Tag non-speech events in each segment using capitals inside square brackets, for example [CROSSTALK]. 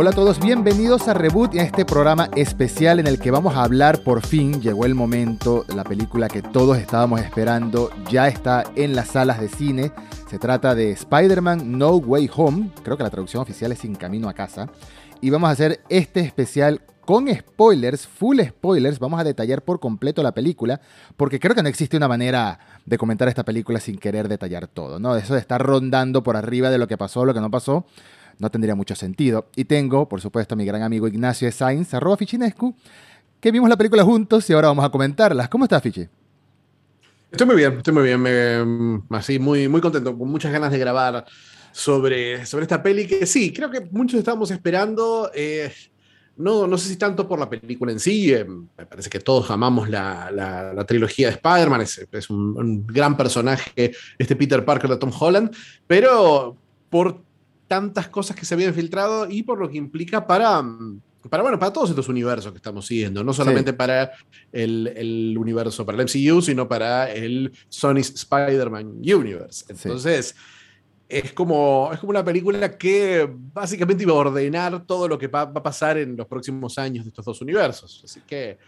Hola a todos, bienvenidos a Reboot y a este programa especial en el que vamos a hablar por fin, llegó el momento, la película que todos estábamos esperando, ya está en las salas de cine. Se trata de Spider-Man No Way Home, creo que la traducción oficial es Sin Camino a Casa. Y vamos a hacer este especial con spoilers, full spoilers, vamos a detallar por completo la película, porque creo que no existe una manera de comentar esta película sin querer detallar todo, ¿no? Eso de estar rondando por arriba de lo que pasó, lo que no pasó, no tendría mucho sentido. Y tengo, por supuesto, a mi gran amigo Ignacio Sainz, arroba Fichinescu, que vimos la película juntos y ahora vamos a comentarlas. ¿Cómo estás, Fichi? Estoy muy bien, estoy muy bien, así muy, muy contento, con muchas ganas de grabar sobre, sobre esta peli que sí, creo que muchos estábamos esperando. Eh, no, no sé si tanto por la película en sí, eh, me parece que todos amamos la, la, trilogía de Spider-Man, es, es un, un, gran personaje este Peter Parker de Tom Holland, pero por tantas cosas que se habían filtrado y por lo que implica para, para, bueno, para todos estos universos que estamos siguiendo, no solamente para el, el, universo, para el MCU, sino para el Sony's Spider-Man Universe. Entonces, es, como, es como una película que básicamente iba a ordenar todo lo que va, va, a pasar en los próximos años de estos dos universos. Así que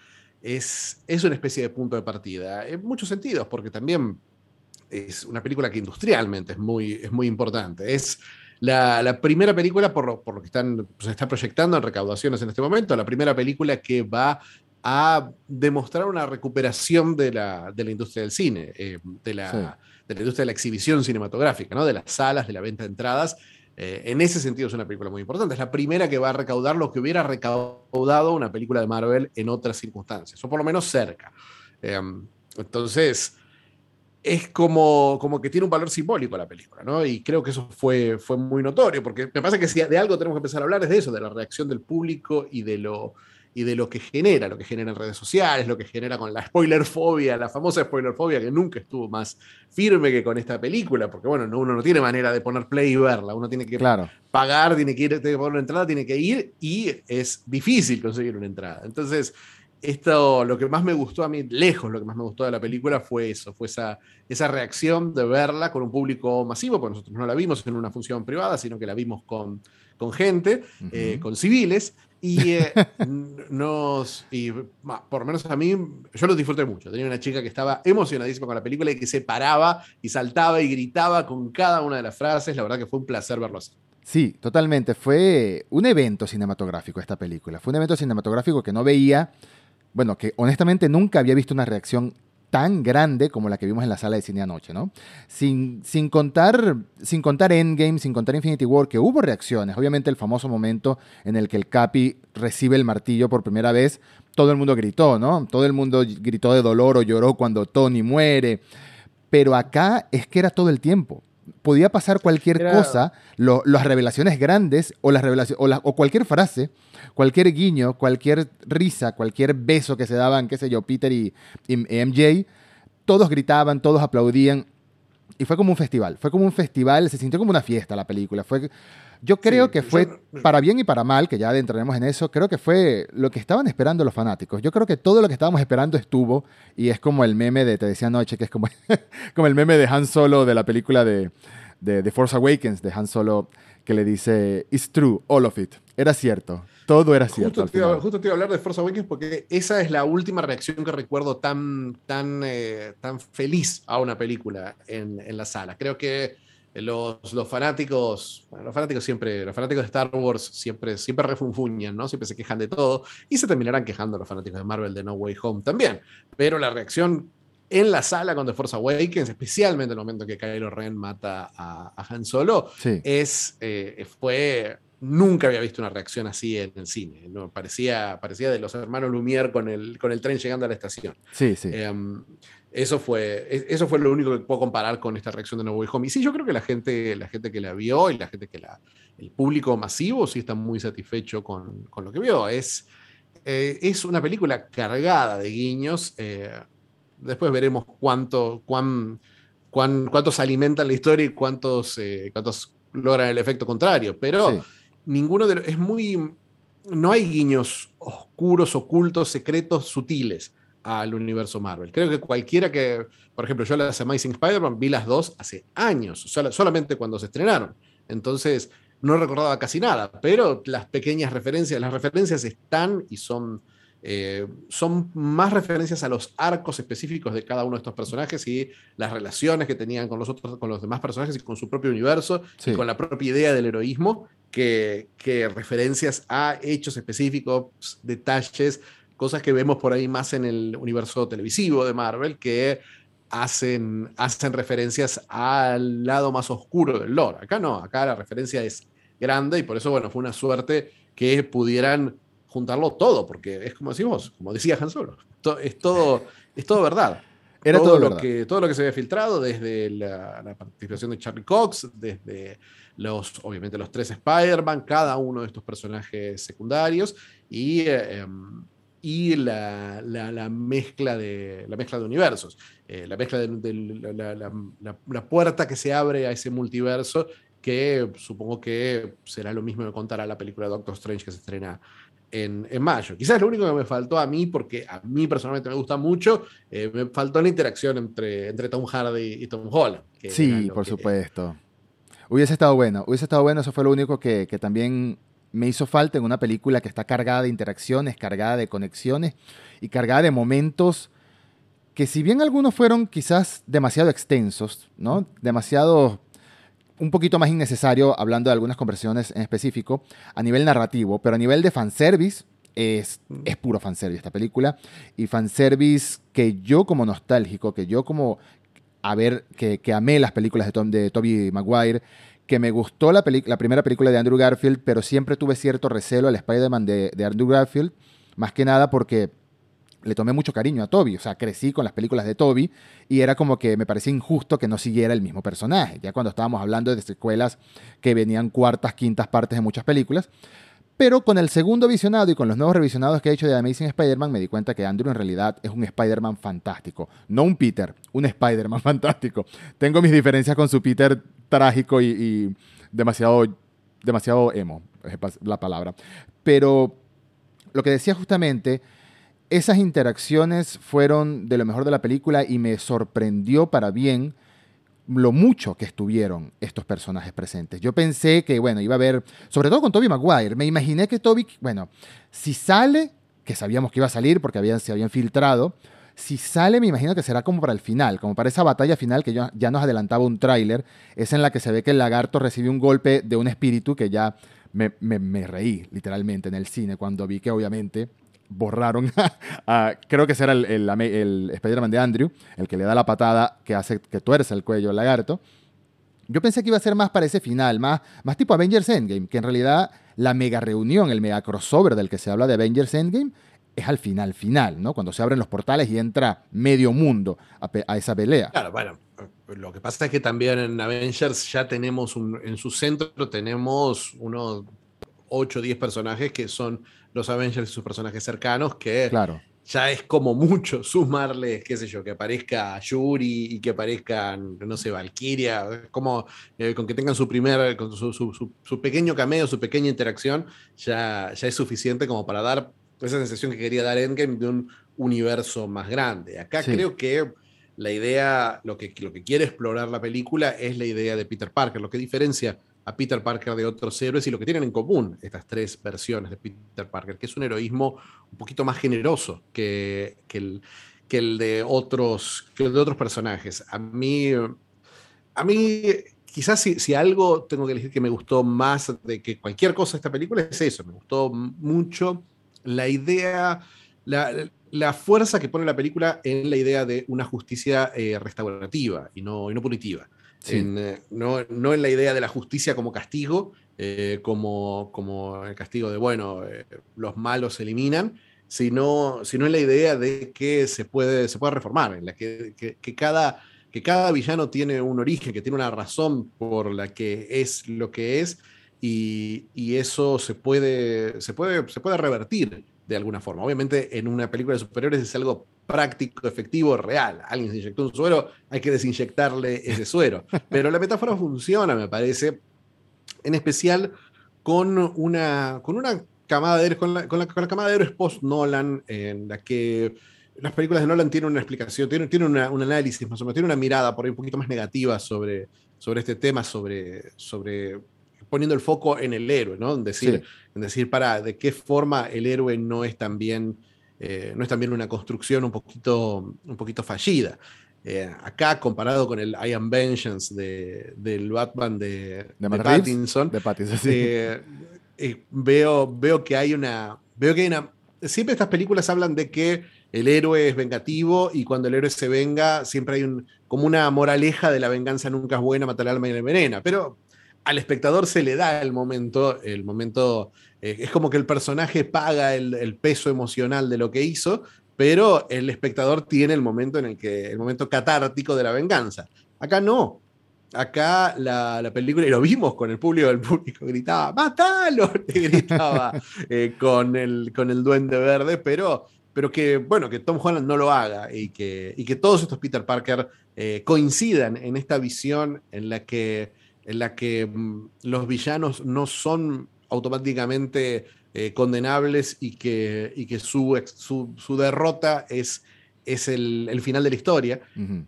es, es una especie de punto de partida, en muchos sentidos, porque también es una película que industrialmente es muy, es muy importante. Es la, primera película, por lo, por lo que están, se está proyectando en recaudaciones en este momento, la primera película que va a demostrar una recuperación de la, de la industria del cine, eh, de, la, de, la, industria de la exhibición cinematográfica, ¿no? de las salas, de la venta de entradas. Eh, en ese sentido es una película muy importante. Es la primera que va a recaudar lo que hubiera recaudado una película de Marvel en otras circunstancias, o por lo menos cerca. Eh, entonces, es como, como que tiene un valor simbólico la película, ¿no? Y creo que eso fue, fue muy notorio, porque me pasa que si de algo tenemos que empezar a hablar es de eso, de la reacción del público y de lo, y de lo que genera, lo que genera en redes sociales, lo que genera con la spoilerfobia, la famosa spoilerfobia que nunca estuvo más firme que con esta película, porque bueno, uno no tiene manera de poner play y verla, uno tiene que pagar, tiene que ir, tiene que poner una entrada, tiene que ir y es difícil conseguir una entrada. Entonces, esto, lo que más me gustó a mí, lejos lo que más me gustó de la película fue eso, fue esa, esa reacción de verla con un público masivo, porque nosotros no la vimos en una función privada, sino que la vimos con, con gente, eh, con civiles, y eh, [LAUGHS] nos, y por lo menos a mí, yo lo disfruté mucho. Tenía una chica que estaba emocionadísima con la película y que se paraba y saltaba y gritaba con cada una de las frases, la verdad que fue un placer verlo así. Sí, totalmente. Fue un evento cinematográfico esta película. Fue un evento cinematográfico que no veía bueno, que honestamente nunca había visto una reacción tan grande como la que vimos en la sala de cine anoche, ¿no? Sin, sin, contar, sin contar Endgame, sin contar Infinity War, que hubo reacciones. Obviamente el famoso momento en el que el Capi recibe el martillo por primera vez, todo el mundo gritó, ¿no? Todo el mundo gritó de dolor o lloró cuando Tony muere. Pero acá es que era todo el tiempo. Podía pasar cualquier cosa, las revelaciones grandes o, las revelaciones, o cualquier frase cualquier guiño, cualquier risa, cualquier beso que se daban, qué sé yo, Peter y, MJ, todos gritaban, todos aplaudían. Y fue como un festival, fue como un festival, se sintió como una fiesta la película. Fue, yo creo que fue, para bien y para mal, que ya adentraremos en eso, creo que fue lo que estaban esperando los fanáticos. Yo creo que todo lo que estábamos esperando estuvo, y es como el meme de, te decía anoche, que es como, [LAUGHS] como el meme de Han Solo de la película de, de, de Force Awakens, de Han Solo, que le dice, It's true, all of it. Era cierto. Todo era cierto. Justo, te iba, justo te iba a hablar de Force Awakens porque esa es la última reacción que recuerdo tan, tan, eh, tan feliz a una película en, en la sala. Creo que los, los fanáticos, bueno, los fanáticos siempre, los fanáticos de Star Wars siempre, siempre refunfuñan, ¿no? Siempre se quejan de todo y se terminarán quejando los fanáticos de Marvel de No Way Home también. Pero la reacción en la sala con The Force Awakens, especialmente el momento que Kylo Ren mata a, a Han Solo, es, eh, fue nunca había visto una reacción así en el cine. ¿no? Parecía, parecía de los hermanos Lumière con el, con el tren llegando a la estación. Sí, sí. Em, eso, fue, eso fue lo único que puedo comparar con esta reacción de No Way Home. Y sí, yo creo que la gente, la gente que la vio y la gente que la. El público masivo sí está muy satisfecho con, con lo que vio. Es, eh, es una película cargada de guiños. Eh, después veremos cuánto, cuán, cuán, cuántos alimentan la historia y cuántos, eh, cuántos logran el efecto contrario. Pero ninguno de los, es muy, no hay guiños oscuros, ocultos, secretos, sutiles al universo Marvel. Creo que cualquiera que, por ejemplo, yo las Amazing Spider-Man vi las dos hace años, solamente cuando se estrenaron. Entonces, no recordaba casi nada, pero las pequeñas referencias, las referencias están y son, eh, son más referencias a los arcos específicos de cada uno de estos personajes y las relaciones que tenían con los, otros, con los demás personajes y con su propio universo y con la propia idea del heroísmo que, que referencias a hechos específicos, detalles, cosas que vemos por ahí más en el universo televisivo de Marvel que hacen, hacen referencias al lado más oscuro del lore. Acá no, acá la referencia es grande y por eso, bueno, fue una suerte que pudieran juntarlo todo, porque es como decimos, como decía Han Solo, es todo, es todo verdad. Era todo, lo que todo lo que se había filtrado desde la, participación de Charlie Cox, desde los obviamente los tres Spider-Man, cada uno de estos personajes secundarios y eh, em, y la, la, mezcla, de, la mezcla de universos, eh, la mezcla de, la, puerta que se abre a ese multiverso, que supongo que será lo mismo que contará la película Doctor Strange que se estrena en, en, mayo. Quizás lo único que me faltó a mí, porque a mí personalmente me gusta mucho, eh, me faltó la interacción entre, entre Tom Hardy y Tom Holland. sí, por supuesto. Hubiese estado bueno, hubiese estado bueno, eso fue lo único que, que también me hizo falta en una película que está cargada de interacciones, cargada de conexiones y cargada de momentos que si bien algunos fueron quizás demasiado extensos, ¿no? Demasiado un poquito más innecesario hablando de algunas conversiones en específico a nivel narrativo, pero a nivel de fanservice es, es puro fanservice esta película y fanservice que yo como nostálgico, que yo como a ver, que, que amé las películas de, Tom, de Tobey Maguire, que me gustó la, la, primera película de Andrew Garfield, pero siempre tuve cierto recelo al Spider-Man de, de, Andrew Garfield, más que nada porque le tomé mucho cariño a Toby, o sea, crecí con las películas de Toby y era como que me parecía injusto que no siguiera el mismo personaje, ya cuando estábamos hablando de secuelas que venían cuartas, quintas partes de muchas películas, pero con el segundo visionado y con los nuevos revisionados que he hecho de Amazing Spider-Man, me di cuenta que Andrew en realidad es un Spider-Man fantástico. No un Peter, un Spider-Man [LAUGHS] fantástico. Tengo mis diferencias con su Peter trágico y, demasiado, demasiado emo, es la palabra. Pero lo que decía justamente, esas interacciones fueron de lo mejor de la película y me sorprendió para bien lo mucho que estuvieron estos personajes presentes. Yo pensé que, bueno, iba a haber, sobre todo con Toby Maguire, me imaginé que Toby, bueno, si sale, que sabíamos que iba a salir porque habían, se habían filtrado, si sale me imagino que será como para el final, como para esa batalla final que ya, nos adelantaba un tráiler, es en la que se ve que el lagarto recibe un golpe de un espíritu que ya me, reí literalmente en el cine cuando vi que obviamente borraron [LAUGHS] creo que será el, el, el Spider-Man de Andrew, el que le da la patada que hace que tuerce el cuello al lagarto. Yo pensé que iba a ser más para ese final, más, más tipo Avengers Endgame, que en realidad la mega reunión, el mega crossover del que se habla de Avengers Endgame, es al final, final, ¿no? Cuando se abren los portales y entra medio mundo a, a esa pelea. Claro, bueno, lo que pasa es que también en Avengers ya tenemos un, en su centro tenemos unos 8 o 10 personajes que son los Avengers y sus personajes cercanos, que claro. ya es como mucho sumarles, qué sé yo, que aparezca Yuri y que aparezcan, no sé, Valkyria, como eh, con que tengan su primer, con su, su, pequeño cameo, su pequeña interacción, ya, ya es suficiente como para dar esa sensación que quería dar Endgame de un universo más grande. Acá creo que la idea, lo que, lo que quiere explorar la película es la idea de Peter Parker, lo que diferencia a Peter Parker de otros héroes y lo que tienen en común estas tres versiones de Peter Parker, que es un heroísmo un poquito más generoso que, que, el, que el, de otros, que de otros personajes. A mí, a mí quizás si, si, algo tengo que decir que me gustó más de que cualquier cosa de esta película es eso, me gustó mucho la idea, la, la fuerza que pone la película en la idea de una justicia eh, restaurativa y no, y no punitiva. Eh, no, no, en la idea de la justicia como castigo, eh, como, como el castigo de, bueno, los malos se eliminan, sino, sino en la idea de que se puede, se puede reformar, en la que, que, cada, que cada villano tiene un origen, que tiene una razón por la que es lo que es, y, y eso se puede, se, puede, se puede revertir de alguna forma. Obviamente en una película de superiores es algo práctico, efectivo, real. Alguien se inyectó un suero, hay que desinyectarle ese suero. [LAUGHS] Pero la metáfora funciona, me parece, en especial con una, con una camada de héroes, con la, con la, camada de héroes post-Nolan, en la que las películas de Nolan tienen una explicación, tienen, tienen un análisis más o menos, tienen una mirada por ahí un poquito más negativa sobre, sobre este tema, sobre, sobre poniendo el foco en el héroe, ¿no? En decir, en decir para de qué forma el héroe no es también, eh, no es también una construcción un poquito, un poquito fallida. Eh, acá, comparado con el I Am Vengeance de, del Batman de, de, Pattinson, de Pattinson eh, veo, veo que hay una. Veo que hay una. Siempre estas películas hablan de que el héroe es vengativo y cuando el héroe se venga, siempre hay un, como una moraleja de la venganza nunca es buena, matar al alma y la envenena. Pero al espectador se le da el momento, el momento, eh, es como que el personaje paga el, peso emocional de lo que hizo, pero el espectador tiene el momento en el que, el momento catártico de la venganza. Acá no. Acá la, película, y lo vimos con el público, el público gritaba, ¡Mátalo! [LAUGHS] gritaba eh, con, el, con el duende verde, pero pero que, bueno, que Tom Holland no lo haga y que, y que todos estos Peter Parker eh, coincidan en esta visión en la que, en la que mm, los villanos no son automáticamente eh, condenables y que, y que su, su, derrota es, es el, final de la historia.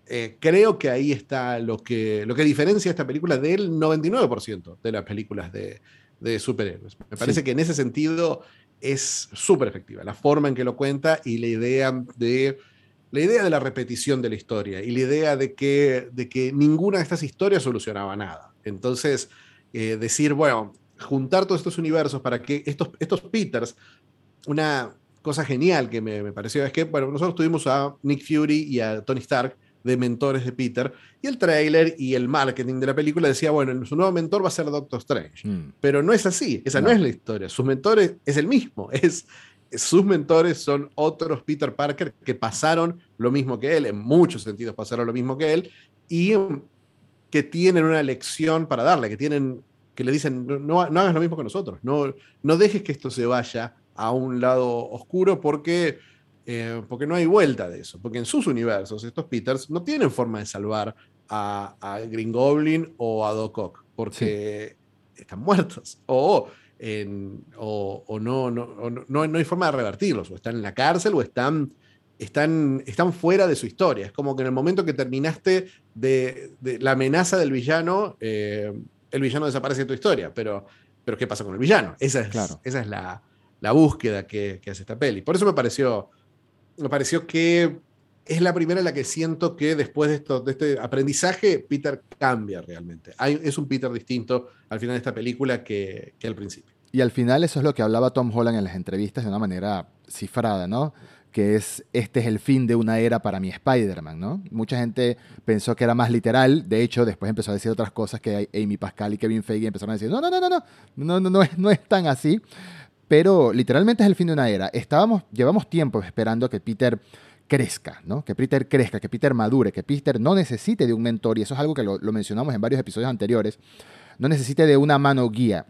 Eh, creo que ahí está lo que, lo que diferencia esta película del 99% de las películas de, de superhéroes. Me parece que en ese sentido es súper efectiva, la forma en que lo cuenta y la idea de la idea de la repetición de la historia y la idea de que, de que ninguna de estas historias solucionaba nada. Entonces, eh, decir, bueno, juntar todos estos universos para que estos, estos Peters, una cosa genial que me, me pareció es que, bueno, nosotros tuvimos a Nick Fury y a Tony Stark de mentores de Peter. Y el trailer y el marketing de la película decía, bueno, su nuevo mentor va a ser Doctor Strange. Mm. Pero no es así, esa no. es la historia. Sus mentores es el mismo, [LAUGHS] es, sus mentores son otros Peter Parker que pasaron lo mismo que él, en muchos sentidos pasaron lo mismo que él, y que tienen una lección para darle, que tienen que le dicen, no, no hagas lo mismo que nosotros, no, no dejes que esto se vaya a un lado oscuro porque eh, porque no hay vuelta de eso, porque en sus universos estos Peters no tienen forma de salvar a, Green Goblin o a Doc Ock, porque están muertos, o, o, no, no, no, no, hay forma de revertirlos, o están en la cárcel o están, están, están fuera de su historia. Es como que en el momento que terminaste de, la amenaza del villano, eh, el villano desaparece de tu historia, pero, pero ¿qué pasa con el villano? Esa es, claro. esa es la, la búsqueda que, que hace esta peli. Por eso me pareció me pareció que es la primera en la que siento que después de, esto, de este aprendizaje, Peter cambia realmente. Hay, es un Peter distinto al final de esta película que, que, al principio. Y al final eso es lo que hablaba Tom Holland en las entrevistas de una manera cifrada, ¿no? Que es, este es el fin de una era para mi Spider-Man, ¿no? Mucha gente pensó que era más literal, de hecho después empezó a decir otras cosas que Amy Pascal y Kevin Feige empezaron a decir, no, no, no, no, no, no, no, no, es, no es tan así pero literalmente es el fin de una era. Estábamos, llevamos tiempo esperando que Peter crezca, ¿no? Que Peter crezca, que Peter madure, que Peter no necesite de un mentor, y eso es algo que lo, mencionamos en varios episodios anteriores, no necesite de una mano guía,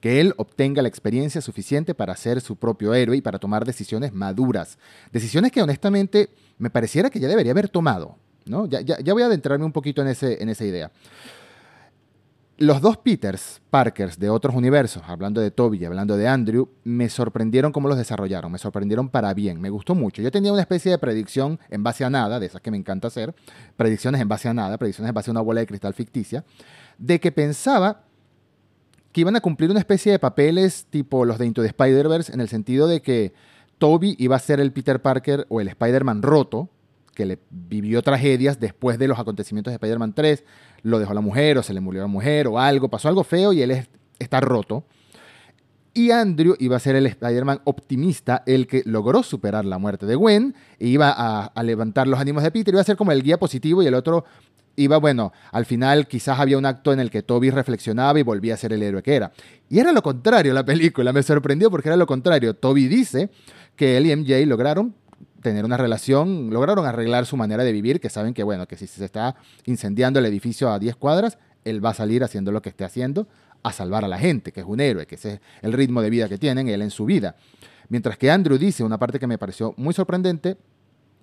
que él obtenga la experiencia suficiente para ser su propio héroe y para tomar decisiones maduras, decisiones que honestamente me pareciera que ya debería haber tomado, ¿no? Ya, voy a adentrarme un poquito en, ese, en esa idea. Los dos Peters Parkers de otros universos, hablando de Toby y hablando de Andrew, me sorprendieron cómo los desarrollaron, me sorprendieron para bien, me gustó mucho. Yo tenía una especie de predicción en base a nada, de esas que me encanta hacer, predicciones en base a nada, predicciones en base a una bola de cristal ficticia, de que pensaba que iban a cumplir una especie de papeles tipo los de Into the Spider-Verse, en el sentido de que Toby iba a ser el Peter Parker o el Spider-Man roto, que le vivió tragedias después de los acontecimientos de Spider-Man 3, lo dejó la mujer o se le murió la mujer o algo, pasó algo feo y él está roto. Y Andrew iba a ser el Spider-Man optimista, el que logró superar la muerte de Gwen, e iba a, levantar los ánimos de Peter, iba a ser como el guía positivo y el otro iba, bueno, al final quizás había un acto en el que Toby reflexionaba y volvía a ser el héroe que era. Y era lo contrario la película, me sorprendió porque era lo contrario. Toby dice que él y MJ lograron tener una relación, lograron arreglar su manera de vivir, que saben que, bueno, que si se está incendiando el edificio a 10 cuadras, él va a salir haciendo lo que esté haciendo a salvar a la gente, que es un héroe, que ese es el ritmo de vida que tienen él en su vida. Mientras que Andrew dice una parte que me pareció muy sorprendente,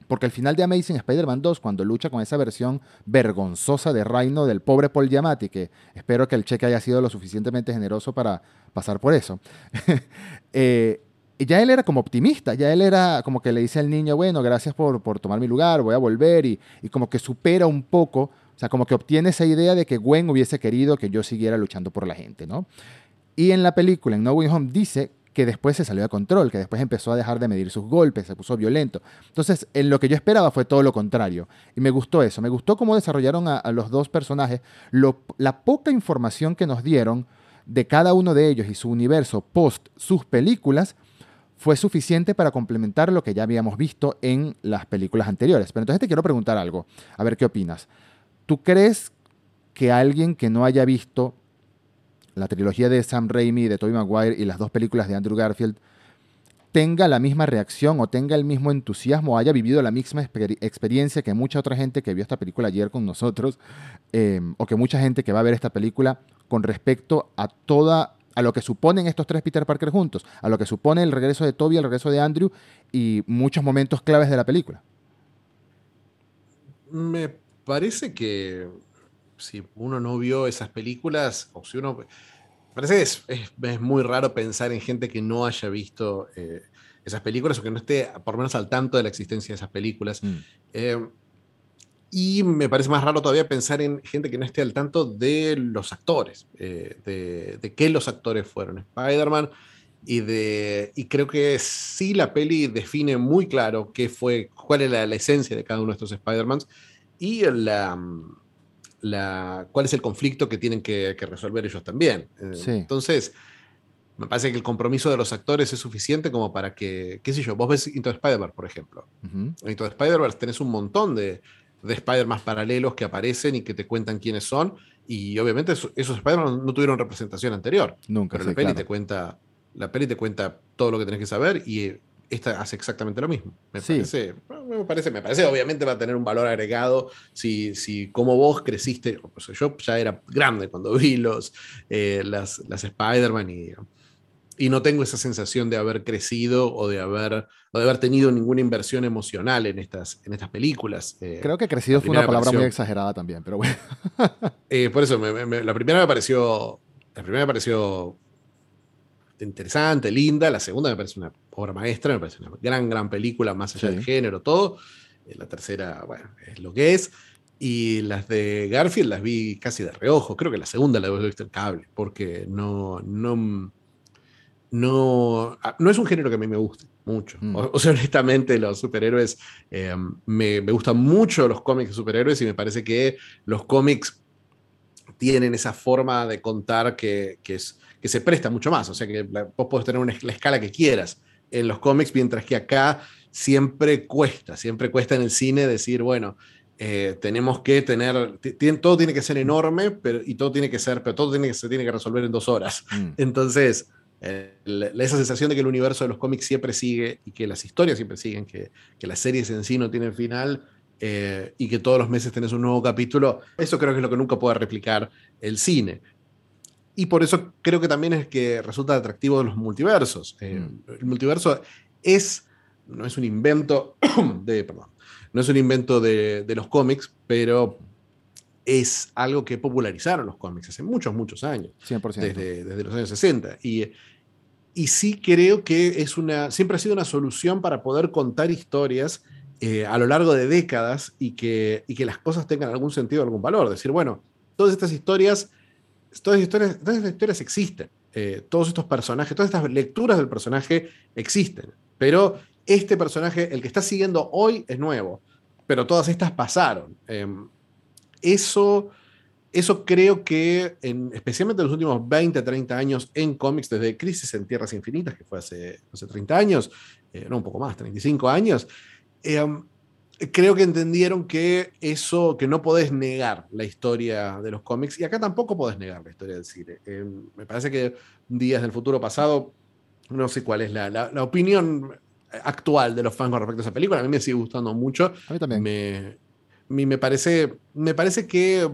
porque al final de Amazing Spider-Man 2, cuando lucha con esa versión vergonzosa de Rhino del pobre Paul Giamatti, que espero que el cheque haya sido lo suficientemente generoso para pasar por eso, [LAUGHS] eh, ya él era como optimista, ya él era como que le dice al niño, bueno, gracias por, por tomar mi lugar, voy a volver, y, y como que supera un poco O sea, como que obtiene esa idea de que Gwen hubiese querido que yo siguiera luchando por la gente, ¿no? Y en la película, en No Way Home, dice que después se salió de control, que después empezó a dejar de medir sus golpes, se puso violento. Entonces, en lo que yo esperaba fue todo lo contrario. Y me gustó eso, me gustó cómo desarrollaron a, los dos personajes, la poca información que nos dieron de cada uno de ellos y su universo post sus películas fue suficiente para complementar lo que ya habíamos visto en las películas anteriores. Pero entonces te quiero preguntar algo, a ver qué opinas. ¿Tú crees que alguien que no haya visto la trilogía de Sam Raimi, de Tobey Maguire y las dos películas de Andrew Garfield tenga la misma reacción o tenga el mismo entusiasmo o haya vivido la misma experiencia que mucha otra gente que vio esta película ayer con nosotros em, o que mucha gente que va a ver esta película con respecto a toda a lo que suponen estos tres Peter Parker juntos, a lo que supone el regreso de Toby, el regreso de Andrew y muchos momentos claves de la película. Me parece que si uno no vio esas películas, o si uno... Parece que es, es, muy raro pensar en gente que no haya visto eh, esas películas o que no esté por lo menos al tanto de la existencia de esas películas. Mm. Eh, y me parece más raro todavía pensar en gente que no esté al tanto de los actores, eh, de, de, qué los actores fueron. Spider-Man y, de, y creo que sí la peli define muy claro qué fue, cuál es la, la esencia de cada uno de estos Spider-Mans y la, la, cuál es el conflicto que tienen que, resolver ellos también. Eh, entonces, me parece que el compromiso de los actores es suficiente como para que, qué sé yo, vos ves Into Spider-Verse, por ejemplo. En Into Spider-Verse tenés un montón de, de Spider-Man paralelos que aparecen y que te cuentan quiénes son. Y obviamente esos, Spider-Man no tuvieron representación anterior. Nunca. Pero la peli te cuenta. La peli te cuenta todo lo que tenés que saber y esta hace exactamente lo mismo. Me, parece, me parece, me parece, obviamente va a tener un valor agregado si, si como vos creciste, yo ya era grande cuando vi los, eh, las, las Spider-Man y, y no tengo esa sensación de haber crecido o de haber, o de haber tenido ninguna inversión emocional en estas, en estas películas. Eh, Creo que crecido fue una palabra muy exagerada también, pero bueno. [LAUGHS] Eh, por eso, la primera me pareció, la primera me pareció interesante, linda. La segunda me parece una obra maestra, me parece una gran, gran película, más allá del género, todo. Eh, la tercera, bueno, es lo que es. Y las de Garfield las vi casi de reojo. Creo que la segunda la he visto en cable, porque no, no, no, ah, no es un género que a mí me guste mucho. Mm. O, sea, [LAUGHS] honestamente, los superhéroes, eh, me, me, gustan mucho los cómics de superhéroes y me parece que los cómics tienen esa forma de contar que, que es que se presta mucho más. O sea que vos podés tener una, la escala que quieras en los cómics, mientras que acá siempre cuesta, siempre cuesta en el cine decir, bueno, eh, tenemos que tener, todo tiene que ser enorme, pero, y todo tiene que ser, pero todo tiene que, se tiene que resolver en dos horas. Mm. [LAUGHS] Entonces, eh, esa sensación de que el universo de los cómics siempre sigue y que las historias siempre siguen, que, que las series en sí no tienen final eh, y que todos los meses tenés un nuevo capítulo, eso creo que es lo que nunca puede replicar el cine. Y por eso creo que también es que resulta atractivo de los multiversos. Eh, mm. El multiverso es, no es un invento [COUGHS] de, perdón, no es un invento de, de, los cómics, pero es algo que popularizaron los cómics hace muchos, muchos años. 100%. Desde, desde los años 60. Y, y sí creo que es una, siempre ha sido una solución para poder contar historias eh, a lo largo de décadas y que, y que las cosas tengan algún sentido, algún valor. Decir, bueno, todas estas historias todas, historias, estas historias existen. Eh, todos estos personajes, todas estas lecturas del personaje existen. Pero este personaje, el que está siguiendo hoy, es nuevo. Pero todas estas pasaron. Em, eso, eso creo que, en, especialmente en los últimos 20, 30 años en cómics, desde Crisis en Tierras Infinitas, que fue hace, hace 30 años, eh, no un poco más, 35 años, eh, creo que entendieron que eso, que no podés negar la historia de los cómics, y acá tampoco podés negar la historia del cine. Eh, me parece que Días del Futuro Pasado, no sé cuál es la, la, opinión actual de los fans con respecto a esa película, a mí me sigue gustando mucho. A mí también. Me, me, parece, me parece que...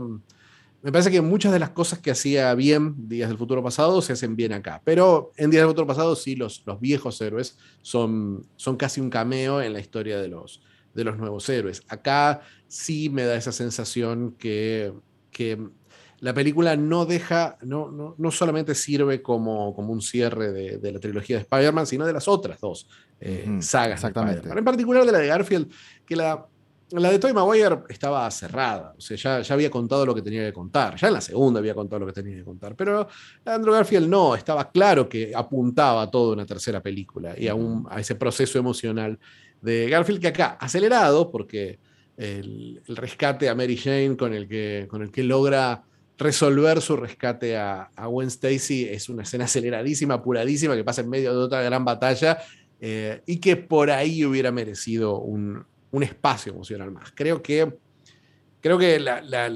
Me parece que muchas de las cosas que hacía bien Días del Futuro Pasado se hacen bien acá. Pero en Días del Futuro Pasado sí, los, los viejos héroes son, son casi un cameo en la historia de los, de los nuevos héroes. Acá sí me da esa sensación que, que la película no deja, no, no, no solamente sirve como, como un cierre de, de, la trilogía de Spider-Man, sino de las otras dos eh, sagas. Exactamente. en particular de la de Garfield, que la, la de Tobey Maguire estaba cerrada, o sea, ya, ya había contado lo que tenía que contar, ya en la segunda había contado lo que tenía que contar, pero Andrew Garfield no, estaba claro que apuntaba a toda una tercera película y a, a ese proceso emocional de Garfield que acá, acelerado, porque el, rescate a Mary Jane con el que, con el que logra resolver su rescate a, a Gwen Stacy es una escena aceleradísima, apuradísima, que pasa en medio de otra gran batalla eh, y que por ahí hubiera merecido un, un espacio emocional más. Creo que, creo que la, la,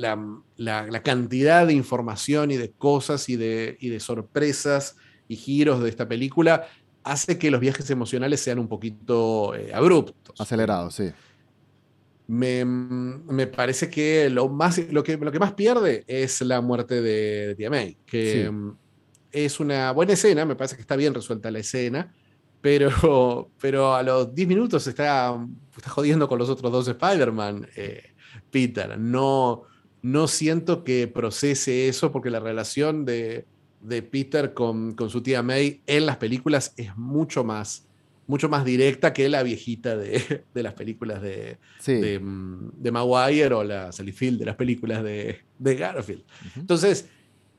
la, cantidad de información y de cosas y de, y de sorpresas y giros de esta película hace que los viajes emocionales sean un poquito eh, abruptos. Acelerados, sí me, parece que lo, más, lo, que lo que más pierde es la muerte de, Tia May, que mm, es una buena escena, me parece que está bien resuelta la escena, pero, [LAUGHS] pero a los 10 minutos está, está jodiendo con los otros dos Spider-Man, eh, Peter. No, no siento que procese eso porque la relación de, de Peter con, con, su tía May en las películas es mucho más mucho más directa que la viejita de, [LAUGHS] de las películas de, de, mm, de, Maguire o la Sally Field de las películas de, de Garfield. Entonces,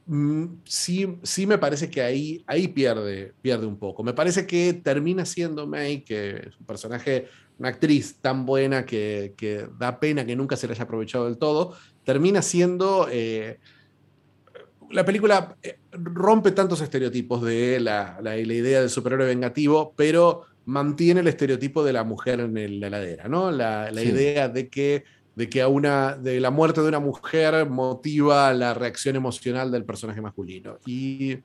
mm, sí, sí me parece que ahí, ahí pierde, pierde un poco. Me parece que termina siendo May, que es un personaje, una actriz tan buena que, que da pena que nunca se le haya aprovechado del todo, termina siendo... Eh, la película eh, rompe tantos estereotipos de la, la, la, idea del superhéroe vengativo, pero mantiene el estereotipo de la mujer en la heladera, ¿no? La, idea de que, de que a una, de la muerte de una mujer motiva la reacción emocional del personaje masculino. Y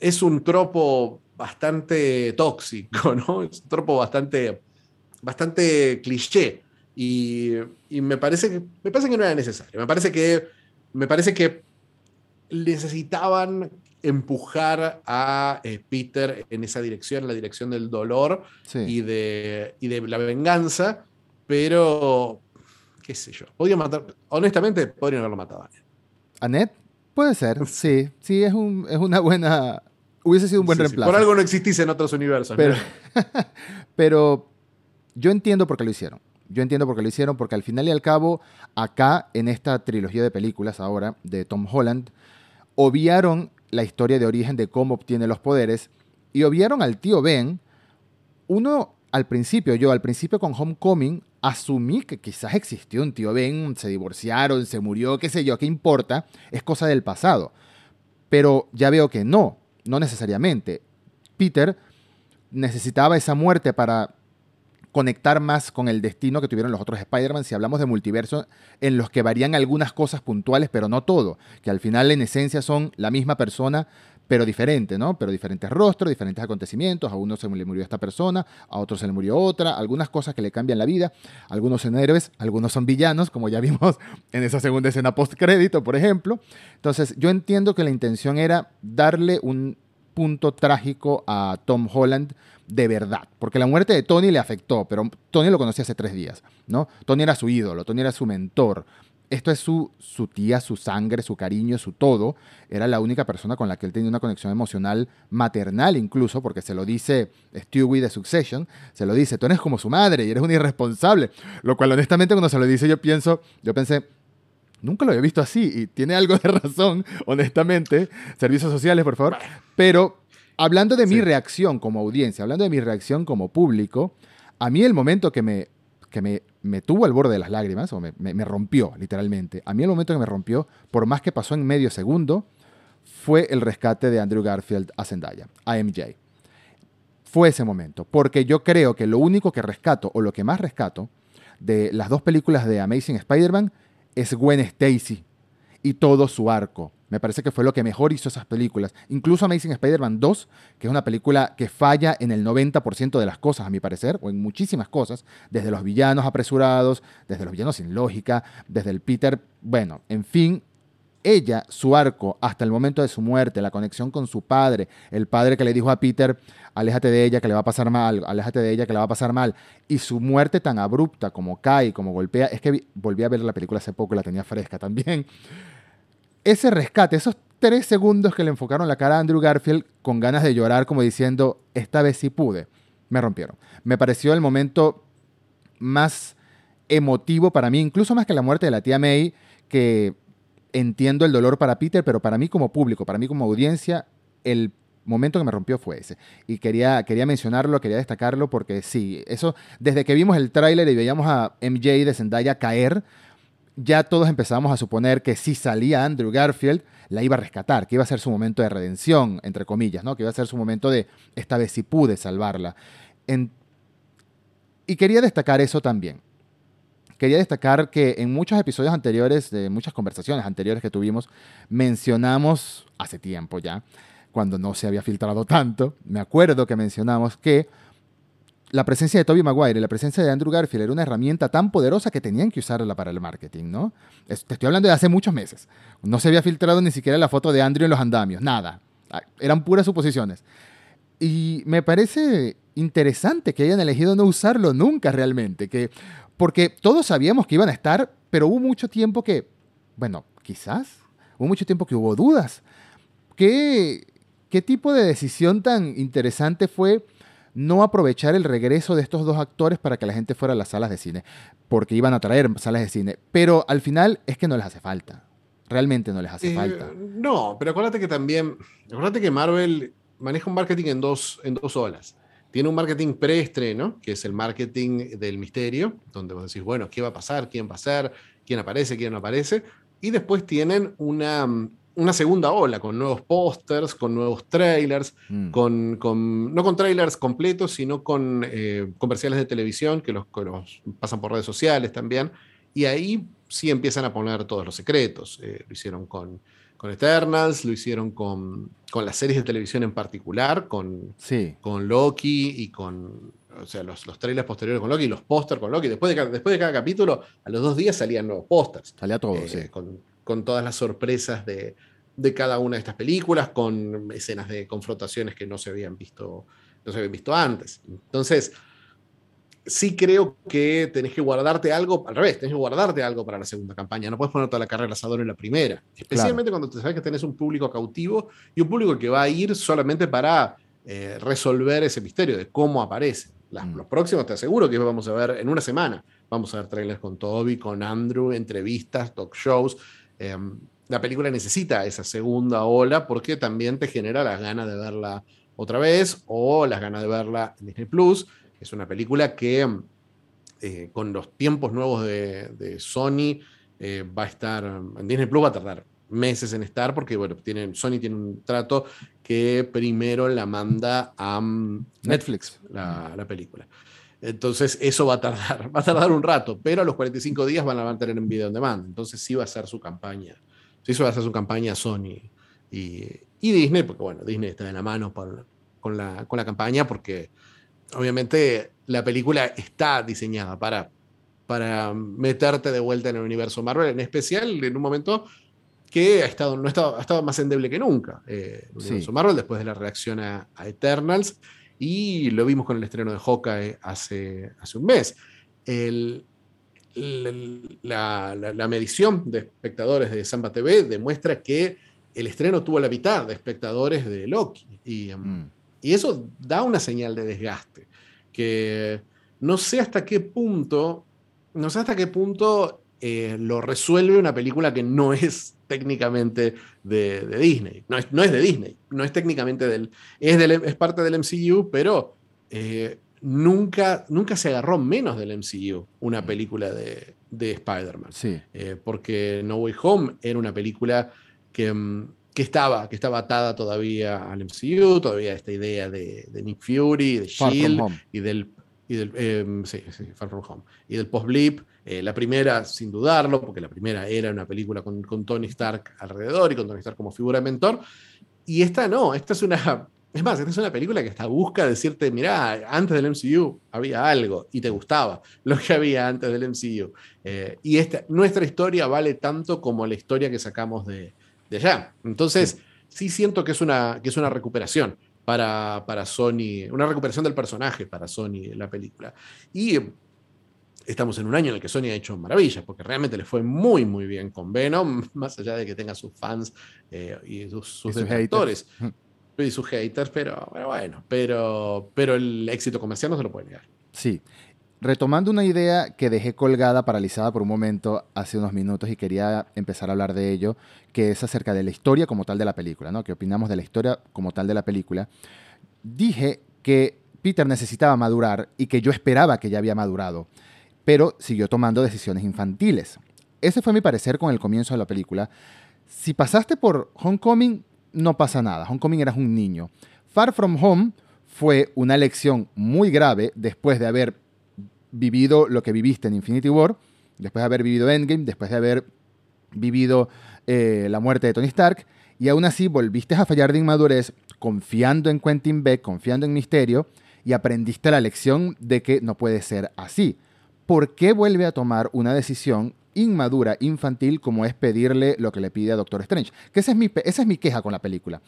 es un tropo bastante tóxico, [LAUGHS] ¿no? Es un tropo bastante, bastante cliché. Y, y, me, parece que, me parece que no era necesario. Me parece que, me parece que necesitaban empujar a eh, Peter en esa dirección, en la dirección del dolor y, de, de la venganza, pero qué sé yo, podía matar, honestamente podrían haberlo matado a Annette. Puede ser, [LAUGHS] sí, sí, es, un, es una buena, hubiese sido un buen reemplazo. Por algo no existís en otros universos. Pero, [LAUGHS] pero yo entiendo por qué lo hicieron. Yo entiendo por qué lo hicieron, porque al final y al cabo, acá en esta trilogía de películas ahora de Tom Holland, obviaron la historia de origen de cómo obtiene los poderes y obviaron al tío Ben. Uno al principio, yo al principio con Homecoming, asumí que quizás existió un tío Ben, se divorciaron, se murió, qué sé yo, qué importa, es cosa del pasado. Pero ya veo que no, no necesariamente. Peter necesitaba esa muerte para conectar más con el destino que tuvieron los otros Spider-Man si hablamos de multiverso en los que varían algunas cosas puntuales, pero no todo, que al final en esencia son la misma persona, pero diferente, ¿no? Pero diferentes rostros, diferentes acontecimientos, a uno se le murió esta persona, a otro se le murió otra, algunas cosas que le cambian la vida, algunos son héroes, algunos son villanos, como ya [LAUGHS] vimos en esa segunda escena post-crédito, por ejemplo. Entonces, yo entiendo que la intención era darle un punto trágico a Tom Holland de verdad, porque la muerte de Tony le afectó, pero Tony lo conocía hace tres días, ¿no? Tony era su ídolo, Tony era su mentor. Esto es su, su tía, su sangre, su cariño, su todo. Era la única persona con la que él tenía una conexión emocional maternal incluso, porque se lo dice Stewie de Succession, se lo dice, tú eres como su madre y eres un irresponsable. Lo cual honestamente cuando se lo dice yo pienso, yo pensé, nunca lo había visto así y tiene algo de [LAUGHS] razón, honestamente. Servicios sociales, por favor. Pero Hablando de mi reacción como audiencia, hablando de mi reacción como público, a mí el momento que me, que me, me tuvo al borde de las lágrimas, o me, me, rompió literalmente, a mí el momento que me rompió, por más que pasó en medio segundo, fue el rescate de Andrew Garfield a Zendaya, a MJ. Fue ese momento, porque yo creo que lo único que rescato, o lo que más rescato, de las dos películas de Amazing Spider-Man es Gwen Stacy y todo su arco. Me parece que fue lo que mejor hizo esas películas. Incluso Amazing Spider-Man 2, que es una película que falla en el 90% de las cosas, a mi parecer, o en muchísimas cosas, desde los villanos apresurados, desde los villanos sin lógica, desde el Peter, bueno, en fin, ella, su arco, hasta el momento de su muerte, la conexión con su padre, el padre que le dijo a Peter, aléjate de ella que le va a pasar mal, aléjate de ella que le va a pasar mal, y su muerte tan abrupta como cae, como golpea, es que volví a ver la película hace poco, la tenía fresca también ese rescate, esos tres segundos que le enfocaron la cara a Andrew Garfield con ganas de llorar, como diciendo, esta vez sí pude, me rompieron. Me pareció el momento más emotivo para mí, incluso más que la muerte de la tía May, que entiendo el dolor para Peter, pero para mí como público, para mí como audiencia, el momento que me rompió fue ese. Y quería, quería mencionarlo, quería destacarlo, porque sí, eso, desde que vimos el tráiler y veíamos a MJ de Zendaya caer, ya todos empezamos a suponer que si salía Andrew Garfield, la iba a rescatar, que iba a ser su momento de redención, entre comillas, ¿no? Que iba a ser su momento de, esta vez sí pude salvarla. y quería destacar eso también. Quería destacar que en muchos episodios anteriores, de muchas conversaciones anteriores que tuvimos, mencionamos, hace tiempo ya, cuando no se había filtrado tanto, me acuerdo que mencionamos que la presencia de Toby Maguire y la presencia de Andrew Garfield era una herramienta tan poderosa que tenían que usarla para el marketing, ¿no? Te estoy hablando de hace muchos meses. No se había filtrado ni siquiera la foto de Andrew en los andamios, nada. Ah, eran puras suposiciones. Y me parece interesante que hayan elegido no usarlo nunca realmente, que, porque todos sabíamos que iban a estar, pero hubo mucho tiempo que, bueno, quizás, hubo mucho tiempo que hubo dudas. ¿Qué, qué tipo de decisión tan interesante fue? no aprovechar el regreso de estos dos actores para que la gente fuera a las salas de cine, porque iban a traer salas de cine. Pero al final es que no les hace falta. Realmente no les hace eh, falta. No, pero acuérdate que también, acuérdate que Marvel maneja un marketing en dos, en dos olas. Tiene un marketing preestreno, que es el marketing del misterio, donde vos decís, bueno, ¿qué va a pasar? ¿Quién va a ser? ¿Quién aparece? ¿Quién no aparece? Y después tienen una, una segunda ola, con nuevos pósters, con nuevos trailers, mm. con, con, no con trailers completos, sino con eh, comerciales de televisión que los, pasan por redes sociales también. Y ahí sí empiezan a poner todos los secretos. Eh, lo hicieron con, con Eternals, lo hicieron con, con, las series de televisión en particular, con, con Loki y con o sea, los, los trailers posteriores con Loki, los pósters con Loki. Después de, después de cada capítulo, a los dos días salían nuevos pósters. Salía todo, eh, sí. Con, con todas las sorpresas de, de, cada una de estas películas, con escenas de confrontaciones que no se habían visto, no se habían visto antes. Entonces, sí creo que tenés que guardarte algo, al revés, tenés que guardarte algo para la segunda campaña. No puedes poner toda la carrera asador en la primera. Especialmente cuando te sabes que tenés un público cautivo y un público que va a ir solamente para eh, resolver ese misterio de cómo aparece. Mm. Los próximos te aseguro que vamos a ver en una semana. Vamos a ver trailers con Toby, con Andrew, entrevistas, talk shows. Em, la película necesita esa segunda ola porque también te genera las ganas de verla otra vez o las ganas de verla en Disney Plus. Es una película que eh, con los tiempos nuevos de, Sony eh, va a estar en Disney Plus, va a tardar meses en estar porque bueno, tienen, Sony tiene un trato que primero la manda a mm, Netflix, la, la película. Entonces, eso va a tardar, [LAUGHS] va a tardar un rato, pero a los 45 días van a mantener en video on demand. Entonces, sí va a ser su campaña. Sí, eso va a ser su campaña Sony y, y Disney, porque bueno, Disney está en la mano con, la, con la campaña, porque obviamente la película está diseñada para, para meterte de vuelta en el universo Marvel, en especial en un momento que ha estado, no ha estado, ha estado más endeble que nunca. Eh, el universo Marvel, después de la reacción a, a Eternals y lo vimos con el estreno de Hawkeye hace, hace un mes. El, la, la, medición de espectadores de Samba TV demuestra que el estreno tuvo la mitad de espectadores de Loki. Y, um, mm. Y eso da una señal de desgaste. Que no sé hasta qué punto, no sé hasta qué punto eh, lo resuelve una película que no es técnicamente de, Disney. No es, no es, de Disney, no es técnicamente del... Es, del, es parte del MCU, pero eh, nunca, nunca se agarró menos del MCU una película de, de Spider-Man. Sí. Eh, porque No Way Home era una película que, mm, que, estaba, que estaba atada todavía al MCU, todavía esta idea de, de Nick Fury, de Shield y del... Y del em, sí, sí, Far From Home. Y del post-blip. Eh, la primera, sin dudarlo, porque la primera era una película con, con, Tony Stark alrededor y con Tony Stark como figura mentor. Y esta no, esta es una. Es más, esta es una película que está busca decirte, mira, antes del MCU había algo y te gustaba lo que había antes del MCU. Eh, y esta, nuestra historia vale tanto como la historia que sacamos de, de allá. Entonces, sí. siento que es una, que es una recuperación para, para Sony, una recuperación del personaje para Sony la película. Y estamos en un año en el que Sony ha hecho maravillas, porque realmente le fue muy, muy bien con Venom, [LAUGHS] más allá de que tenga sus fans eh, y sus, sus, detractores y sus haters, pero, bueno, pero, pero el éxito comercial no se lo puede negar. Sí. Retomando una idea que dejé colgada, paralizada por un momento hace unos minutos y quería empezar a hablar de ello, que es acerca de la historia como tal de la película, ¿no? ¿Qué opinamos de la historia como tal de la película? Dije que Peter necesitaba madurar y que yo esperaba que ya había madurado, pero siguió tomando decisiones infantiles. Ese fue mi parecer con el comienzo de la película. Si pasaste por Homecoming, no pasa nada. Homecoming eras un niño. Far From Home fue una lección muy grave después de haber vivido lo que viviste en Infinity War, después de haber vivido Endgame, después de haber vivido eh, la muerte de Tony Stark, y aún así volviste a fallar de inmadurez confiando en Quentin Beck, confiando en Misterio, y aprendiste la lección de que no puede ser así. ¿Por qué vuelve a tomar una decisión inmadura, infantil, como es pedirle lo que le pide a Doctor Strange? Que esa es mi, esa es mi queja con la película.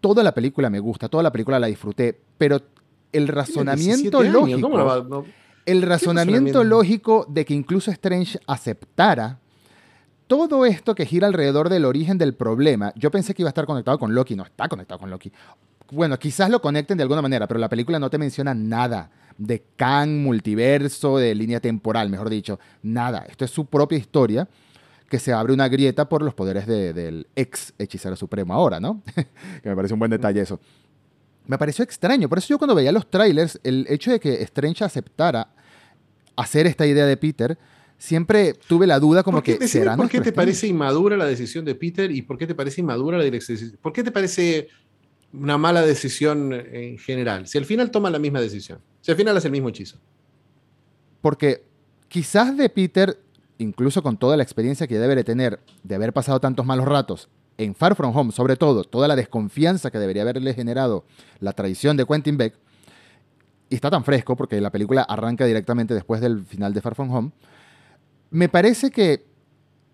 Toda la película me gusta, toda la película la disfruté, pero el razonamiento lógico... El razonamiento lógico de que incluso Strange aceptara todo esto que gira alrededor del origen del problema, yo pensé que iba a estar conectado con Loki, no está conectado con Loki. Bueno, quizás lo conecten de alguna manera, pero la película no te menciona nada de Khan, multiverso, de línea temporal, mejor dicho, nada. Esto es su propia historia que se abre una grieta por los poderes del ex hechicero supremo ahora, ¿no? [LAUGHS] que me parece un buen detalle eso. Me pareció extraño, por eso yo cuando veía los trailers, el hecho de que Strange aceptara hacer esta idea de Peter, siempre tuve la duda como que será ¿Por qué te parece inmadura la decisión de Peter y por qué te parece inmadura la dirección? ¿Por qué te parece una mala decisión en general? Si al final toma la misma decisión, si al final hace el mismo hechizo. Porque quizás de Peter, incluso con toda la experiencia que debe de tener de haber pasado tantos malos ratos en Far From Home, sobre todo, toda la desconfianza que debería haberle generado la traición de Quentin Beck, y está tan fresco porque la película arranca directamente después del final de Far From Home, me parece que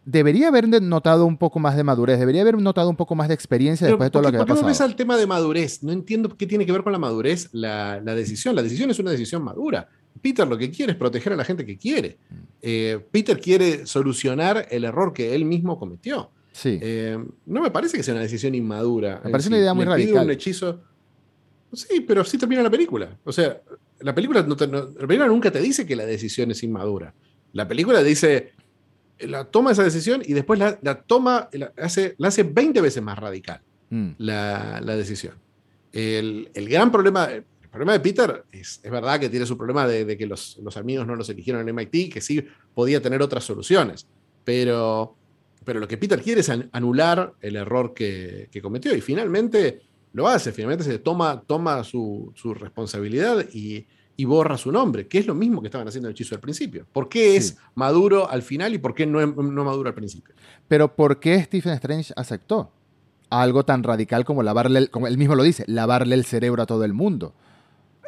debería haber notado un poco más de madurez, debería haber notado un poco más de experiencia después de todo lo que ha pasado. ¿Por qué al tema de madurez? No entiendo qué tiene que ver con la madurez la, decisión. La decisión es una decisión madura. Peter lo que quiere es proteger a la gente que quiere. Mm. Eh, Peter quiere solucionar el error que él mismo cometió. Sí. Eh, no me parece que sea una decisión inmadura. Me parece una idea muy radical. un hechizo. Sí, pero sí termina la película. O sea, la película, la película nunca te dice que la decisión es inmadura. La película dice, la toma esa decisión y después la, toma, la hace, la hace 20 veces más radical mm. la, decisión. El, gran problema, el problema de Peter es, es verdad que tiene su problema de, que los, los, amigos no los eligieron en MIT, que sí podía tener otras soluciones, pero, pero lo que Peter quiere es anular el error que, que cometió y finalmente lo hace, finalmente se toma, toma su, responsabilidad y, borra su nombre, que es lo mismo que estaban haciendo el hechizo al principio. ¿Por qué es maduro al final y por qué no, no maduro al principio? Pero ¿por qué Stephen Strange aceptó algo tan radical como lavarle, como él mismo lo dice, lavarle el cerebro a todo el mundo?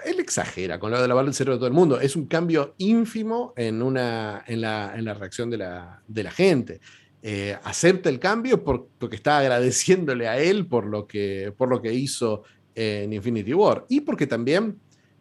Él exagera con lo de lavarle el cerebro a todo el mundo. Es un cambio ínfimo en, una, en, la, en la reacción de la, de la gente. Eh, acepta el cambio porque está agradeciéndole a él por lo, que, por lo que hizo en Infinity War. Y porque también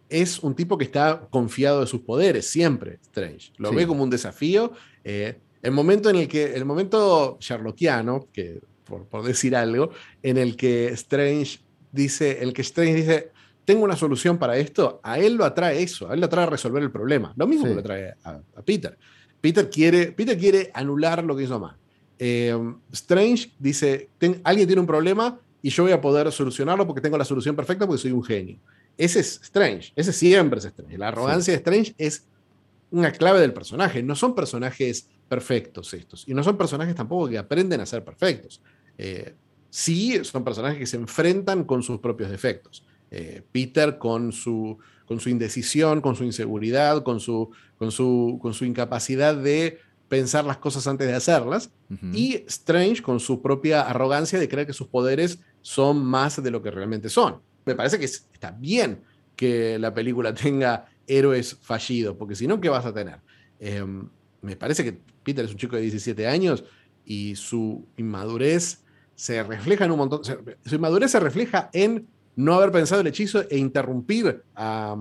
es un tipo que está confiado de sus poderes, siempre, Strange. Lo ve como un desafío. Eh, el momento en el que, el momento sherlockiano, que, por, decir algo, en el que Strange dice, el que Strange dice, tengo una solución para esto, a él lo atrae eso, a él lo atrae a resolver el problema. Lo mismo que lo atrae a, Peter. Peter quiere, Peter quiere anular lo que hizo mal. Eh, Strange dice, alguien tiene un problema y yo voy a poder solucionarlo porque tengo la solución perfecta porque soy un genio. Ese es Strange, ese siempre es Strange. La arrogancia de Strange es una clave del personaje. No son personajes perfectos estos y no son personajes tampoco que aprenden a ser perfectos. Eh, sí, son personajes que se enfrentan con sus propios defectos. Eh, Peter con su, con su indecisión, con su inseguridad, con su, con su, con su incapacidad de pensar las cosas antes de hacerlas, y Strange con su propia arrogancia de creer que sus poderes son más de lo que realmente son. Me parece que está bien que la película [LAUGHS] tenga héroes fallidos, porque si no, ¿qué vas a tener? Em, me parece que Peter es un chico de 17 años y su inmadurez se refleja en un montón, su inmadurez se refleja en no haber pensado el hechizo e interrumpir a,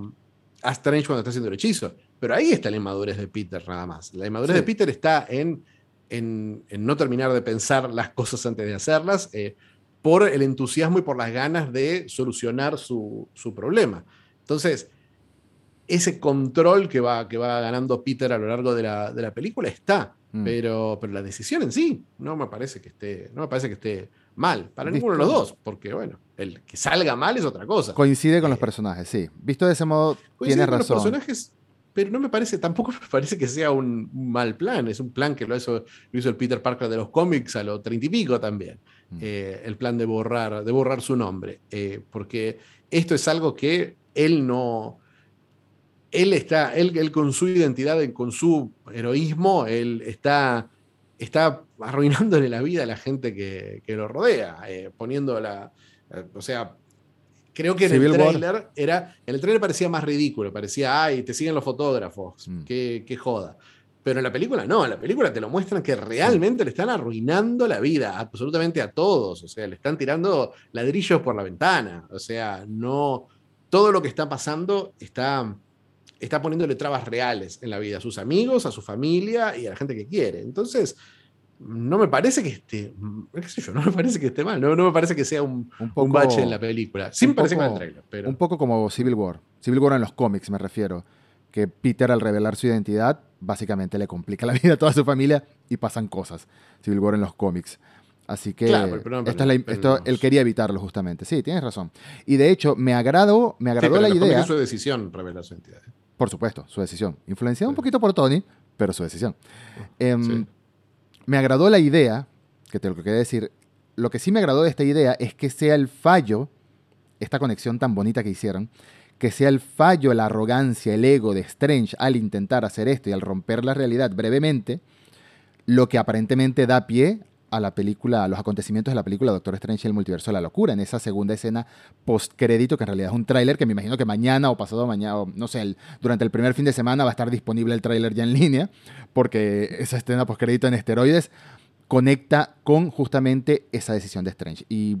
a Strange cuando está haciendo el hechizo. Pero ahí está la inmadurez de Peter nada más. La inmadurez de Peter está en, en, no terminar de pensar las cosas antes de hacerlas, eh, por el entusiasmo y por las ganas de solucionar su, su problema. Entonces, ese control que va, que va ganando Peter a lo largo de la, de la película está. Mm. Pero, pero la decisión en sí no me parece que esté, no me parece que esté mal, para ninguno de los dos, porque bueno, el que salga mal es otra cosa. Coincide con los eh, personajes, sí. Visto de ese modo, tienes razón. Los personajes, pero no me parece, tampoco [LAUGHS] me parece que sea un, mal plan, es un plan que lo hizo, lo hizo el Peter Parker de los cómics a los treinta y pico también, mm. eh, el plan de borrar, de borrar su nombre, eh, porque esto es algo que él no, él está, él, él con su identidad, con su heroísmo, él está, está arruinándole la vida a la gente que, lo rodea, eh, poniendo la, eh, o sea, creo que en el trailer era, en el trailer parecía más ridículo, parecía, ay, te siguen los fotógrafos, mm. qué, qué, joda. Pero en la película no, en la película te lo muestran que realmente le están arruinando la vida absolutamente a todos, o sea, le están tirando ladrillos por la ventana, o sea, no, todo lo que está pasando está está poniéndole trabas reales en la vida a sus amigos, a su familia y a la gente que quiere. Entonces, no me parece que esté, qué sé yo, [LAUGHS] no me parece que esté mal, no, me parece que sea un, un, bache en la película. Sí me parece poco, trailer, pero... Un poco como Civil War. Civil War en los cómics, me refiero. Que Peter, al revelar su identidad, básicamente le complica la [LAUGHS] vida a toda su familia y pasan cosas. Civil War en los cómics. Así que esto, él quería evitarlo justamente. Sí, tienes razón. Y de hecho, me agradó, me agradó la idea. Es su decisión revelar su identidad. ¿eh? Por supuesto, su decisión. Influenciada un poquito por Tony, pero su decisión. Em, me agradó la idea, que te lo que quería decir, lo que sí me agradó de esta idea es que sea el fallo, esta conexión tan bonita que hicieron, que sea el fallo, la arrogancia, el ego de Strange al intentar hacer esto y al romper la realidad brevemente, lo que aparentemente da pie a la película, a los acontecimientos de la película Doctor Strange y el multiverso de la locura, en esa segunda escena post-crédito, que en realidad es un tráiler que me imagino que mañana o pasado mañana, o no sé, durante el primer fin de semana va a estar disponible el tráiler ya en línea, porque esa escena post-crédito en esteroides conecta con justamente esa decisión de Strange. Y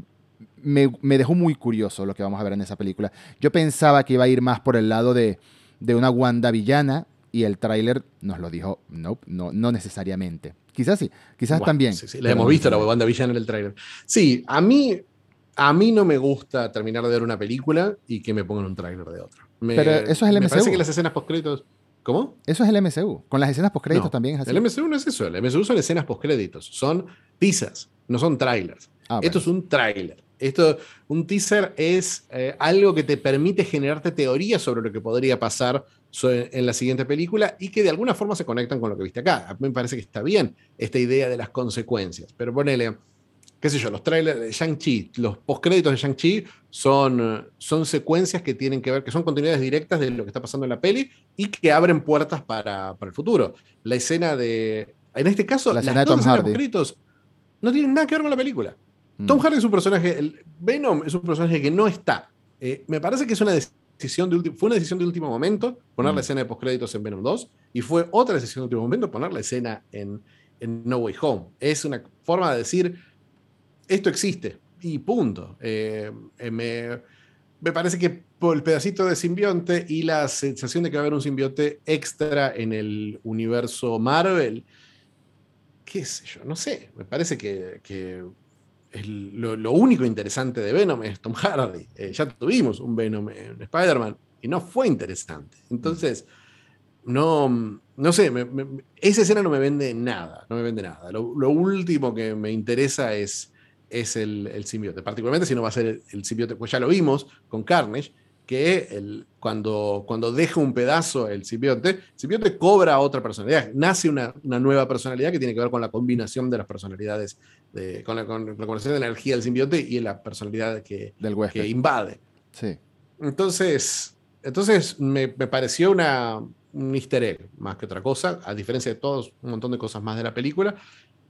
me, dejó muy curioso lo que vamos a ver en esa película. Yo pensaba que iba a ir más por el lado de, de una Wanda villana, y el tráiler nos lo dijo, no, no, no necesariamente. Quizás sí, quizás también. Sí, sí, la hemos visto, la banda villana en el tráiler. Sí, a mí, a mí no me gusta terminar de ver una película y que me pongan un tráiler de otra. Pero eso es el MCU. Me parece que las escenas postcréditos... ¿Cómo? Eso es el MCU. Con las escenas postcréditos también es así. El MCU no es eso. El MCU son escenas postcréditos. Son teasers, no son trailers. Ah, Esto es un tráiler. Esto, un teaser es eh, algo que te permite generarte teorías sobre lo que podría pasar en la siguiente película y que de alguna forma se conectan con lo que viste acá. A mí me parece que está bien esta idea de las consecuencias, pero ponele, qué sé yo, los trailers de Shang-Chi, los postcréditos de Shang-Chi son, son secuencias que tienen que ver, que son continuidades directas de lo que está pasando en la peli y que abren puertas para, para el futuro. La escena de, en este caso, la las dos escenas no tienen nada que ver con la película. Mm. Tom Hardy es un personaje, el Venom es un personaje que no está. Eh, me parece que es una decisión fue una decisión de último momento poner la mm. escena de postcréditos en Venom 2 y fue otra decisión de último momento poner la escena en, No Way Home. Es una forma de decir, esto existe y punto. Eh, eh, me, me, parece que por el pedacito de simbionte y la sensación de que va a haber un simbionte extra en el universo Marvel, qué sé yo, no sé, me parece que, que lo, único interesante de Venom es Tom Hardy. Eh, ya tuvimos un Venom en Spider-Man y no fue interesante. Entonces, no, no sé, esa escena no me vende nada, no me vende nada. Lo, último que me interesa es, es el, el, simbiote, particularmente si no va a ser el, el simbiote, pues ya lo vimos con Carnage, que cuando, cuando deja un pedazo el simbionte, el simbionte cobra otra personalidad, nace una, nueva personalidad que tiene que ver con la combinación de las personalidades, de, con, la, con, la, de energía del simbionte y la personalidad que, del que invade. Sí. Entonces, entonces me, me, pareció una, un easter egg más que otra cosa, a diferencia de todos un montón de cosas más de la película.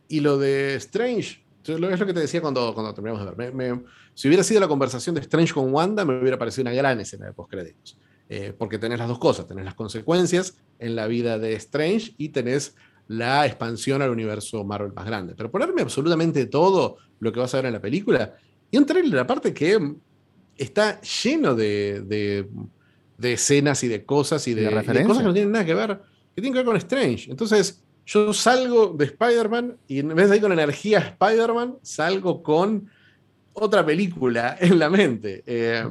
Y lo de Strange, es lo que te decía cuando, cuando terminamos de ver. si hubiera sido la conversación de Strange con Wanda, me hubiera parecido una gran escena de postcréditos. Eh, porque tenés las dos cosas, tenés las consecuencias en la vida de Strange y tenés la expansión al universo Marvel más grande. Pero ponerme absolutamente todo lo que vas a ver en la película y un trailer aparte que está lleno de, de, escenas y de cosas y de, y de cosas que no tienen nada que ver, que tienen que ver con Strange. Entonces, yo salgo de Spider-Man y en vez de ir con energía Spider-Man, salgo con otra película en la mente. Eh,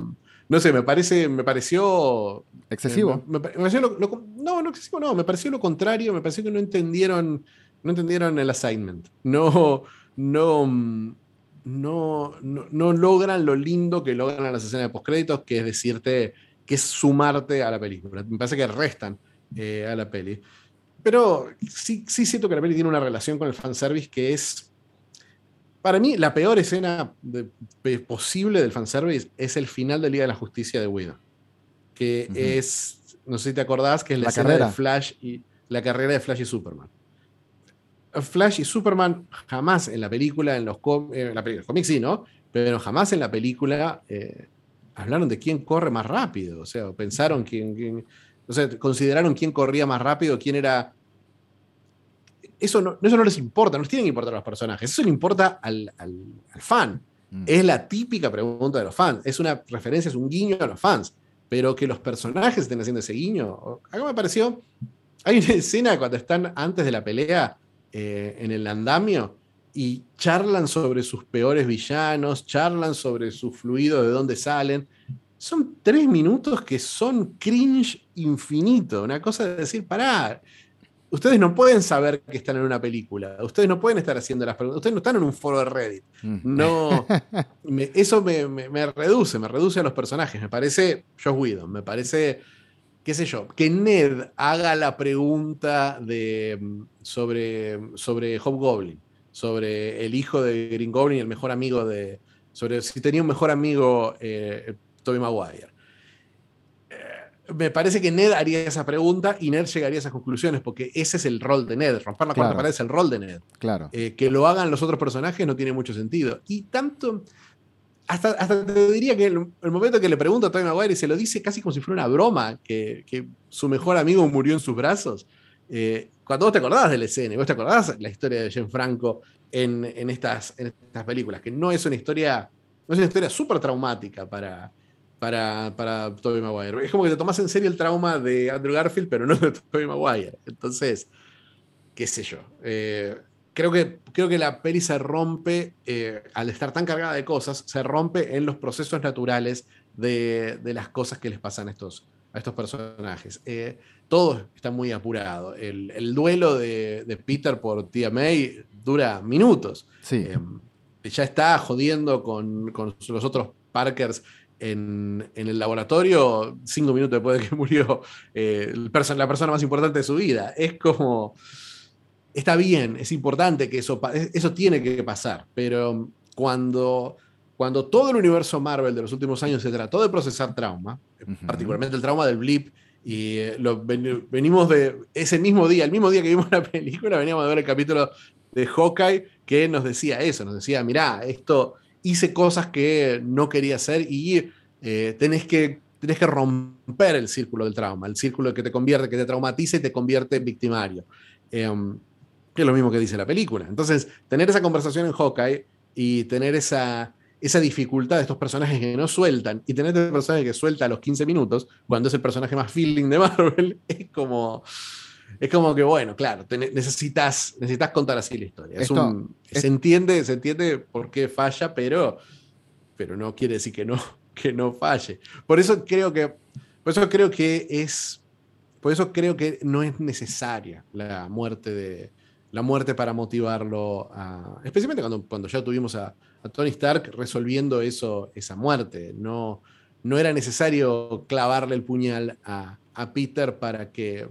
no sé, me parece, me pareció. Excesivo. me- me pareció lo- lo- no, no excesivo, no, me pareció lo contrario, me pareció que no entendieron, no entendieron el assignment. No, no, no, no, no logran lo lindo que logran las escenas de postcréditos, que es decirte, que es sumarte a la película. Me parece que restan eh, a la peli. Pero sí, sí siento que la peli tiene una relación con el fanservice que es. Para mí, la peor escena de- posible del fanservice es el final de Liga de la Justicia de Widow. Que es. No sé si te acordás, que es la, La carrera. de Flash y la carrera de Flash y Superman. Flash y Superman jamás en la película, en los, com- eh, en la película, en los cómics sí, ¿no? Pero jamás en la película eh, hablaron de quién corre más rápido. O sea, pensaron quién, quién- o sea, consideraron quién corría más rápido, quién era. Eso no, eso no les importa, no les tienen que importar a los personajes, eso le importa al, al- al fan. Mm. Es la típica pregunta de los fans, es una referencia, es un guiño a los fans, pero que los personajes estén haciendo ese guiño. Acá me pareció. Hay una [LAUGHS] escena cuando están antes de la pelea eh, en el andamio y charlan sobre sus peores villanos, charlan sobre su fluido, de dónde salen. Son tres minutos que son cringe infinito. Una cosa de decir, pará, ustedes no pueden saber que están en una película. Ustedes no pueden estar haciendo las preguntas. Ustedes no están en un foro de Reddit. Mm. No, [LAUGHS] me- eso me, me- me reduce, me reduce a los personajes. Me parece Josh Whedon, me parece, qué sé yo, que Ned haga la pregunta de, sobre, sobre Hobgoblin, sobre el hijo de Green Goblin y el mejor amigo de, sobre si tenía un mejor amigo eh, Tobey Maguire. Me parece que Ned haría esa pregunta y Ned llegaría a esas conclusiones, porque ese es el rol de Ned. Romper la cuarta Claro. pared es el rol de Ned. Claro. Eh, que lo hagan los otros personajes no tiene mucho sentido. Y tanto, hasta, hasta te diría que el, el momento que le pregunta a Tobey Maguire y se lo dice casi como si fuera una broma, que, que su mejor amigo murió en sus brazos. eh, cuando vos te acordás de la escena, vos te acordás la historia de Gianfranco en, en, estas, en estas películas, que no es una historia, no es una historia súper traumática para, para, para Tobey Maguire. Es como que te tomás en serio el trauma de Andrew Garfield, pero no de [LAUGHS] Tobey Maguire. Entonces, qué sé yo. eh, creo, que, creo que la peli se rompe, eh, al estar tan cargada de cosas, se rompe en los procesos naturales de, de las cosas que les pasan a estos, a estos personajes. Eh, todo está muy apurado. El, el duelo de, de Peter por Tia May dura minutos. Sí. Eh, ya está jodiendo con, con los otros Parkers en, en el laboratorio cinco minutos después de que [LAUGHS] murió eh, perso- la persona más importante de su vida. Es como. Está bien, es importante que eso, eso tiene que pasar, pero cuando, cuando todo el universo Marvel de los últimos años se trató de procesar trauma, Ujú. particularmente el trauma del blip, y eh, lo, ven- venimos de ese mismo día, el mismo día que vimos la película, veníamos a ver el capítulo de Hawkeye que nos decía eso, nos decía, mirá, esto hice cosas que no quería hacer y eh, tenés, que, tenés que romper el círculo del trauma, el círculo que te convierte, que te traumatiza y te convierte en victimario. Em, que es lo mismo que dice la película. Entonces, tener esa conversación en Hawkeye y tener esa, esa dificultad de estos personajes que no sueltan y tener este personaje que suelta a los 15 minutos, cuando es el personaje más feeling de Marvel, [LAUGHS] es como, es como que, bueno, claro, te necesitas, necesitas contar así la historia. Es Esto- un- es- se, entiende, se entiende por qué falla, pero, pero no quiere decir que no, [LAUGHS] que no falle. Por eso creo que, por eso creo que es, por eso creo que no es necesaria la muerte de la muerte para motivarlo a, especialmente cuando, cuando ya tuvimos a, a Tony Stark resolviendo eso, esa muerte. No, no era necesario clavarle el puñal a, a Peter para que,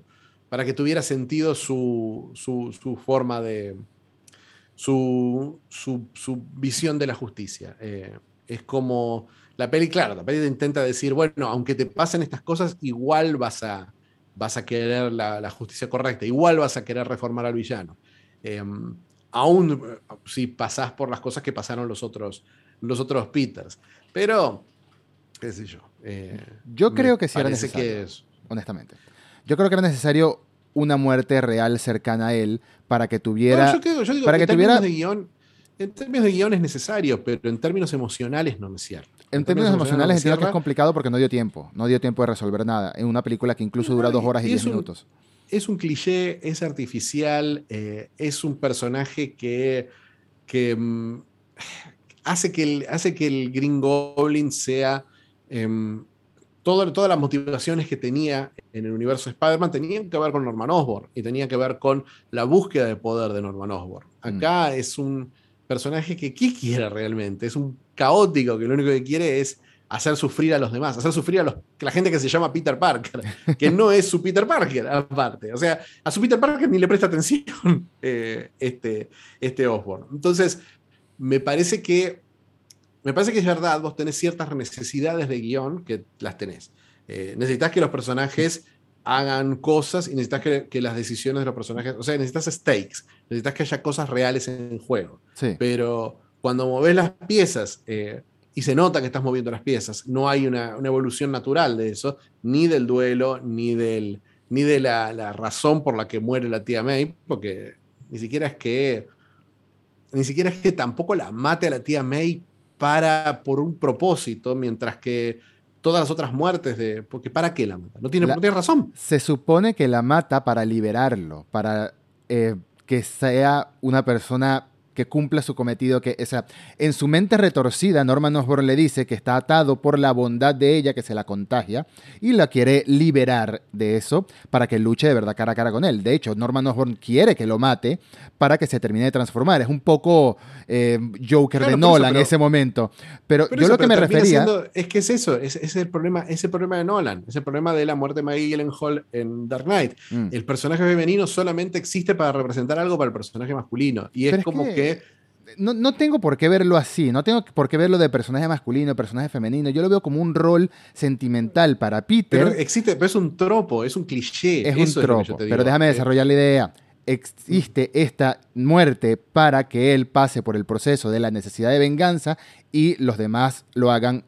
para que tuviera sentido su, su, su forma de. Su, su, su visión de la justicia. Eh, es como. La peli, claro, la peli te intenta decir, bueno, aunque te pasen estas cosas, igual vas a, vas a querer la, la justicia correcta, igual vas a querer reformar al villano. Eh, aún si pasás por las cosas que pasaron los otros, los otros Peters. Pero, qué sé yo. eh, Yo creo que sí era necesario. que es- honestamente. Yo creo que era necesario una muerte real cercana a él para que tuviera... No, yo, creo- yo digo para que que en términos tuviera- de guion, en términos de guion es necesario, pero en términos emocionales no me cierra. En términos emocionales no entiendo que es complicado porque no dio tiempo. No dio tiempo de resolver nada. En una película que incluso dura dos horas y y diez un- minutos. es un cliché, es artificial, eh, es un personaje que, que mm, hace, que el, hace que el Green Goblin sea todas las motivaciones que tenía en el universo Spider-Man tenían que ver con Norman Osborn y tenían que ver con la búsqueda de poder de Norman Osborn. Mm. Acá es un personaje que ¿qué quiere realmente? Es un caótico que lo único que quiere es hacer sufrir a los demás, hacer sufrir a los, la gente que se llama Peter Parker, que no es su Peter Parker, aparte. O sea, a su Peter Parker ni le presta atención [LAUGHS] eh, este, este Osborn. Entonces, me parece que me parece que es verdad, vos tenés ciertas necesidades de guion que las tenés. Eh, necesitas que los personajes hagan cosas y necesitas que, las decisiones de los personajes, o sea, necesitas stakes, necesitas que haya cosas reales en juego. Pero cuando moves las piezas eh, y se nota que estás moviendo las piezas, no hay una, evolución natural de eso, ni del duelo, ni, del, ni de la, la, razón por la que muere la tía May, porque ni siquiera es que ni siquiera es que tampoco la mate a la tía May para por un propósito, mientras que todas las otras muertes de... Porque ¿para qué la mata? No tiene, razón. Se supone que la mata para liberarlo, para eh, que sea una persona que cumpla su cometido, que esa, en su mente retorcida, Norman Osborn le dice que está atado por la bondad de ella que se la contagia y la quiere liberar de eso para que luche de verdad cara a cara con él. De hecho, Norman Osborn quiere que lo mate para que se termine de transformar. Es un poco eh, Joker de Nolan en ese momento. Pero, yo lo que me refería... es que es eso, es, es, el problema, es el problema de Nolan, es el problema de la muerte de Maggie Gyllenhaal en Dark Knight. Mm. El personaje femenino solamente existe para representar algo para el personaje masculino. Y es como que no, tengo por qué verlo así, no tengo por qué verlo de personaje masculino, personaje femenino. Yo lo veo como un rol sentimental para Peter. Pero existe, pero es un tropo, es un cliché. Es un tropo, pero déjame eh, desarrollar la idea. Existe esta muerte para que él pase por el proceso de la necesidad de venganza y los demás lo hagan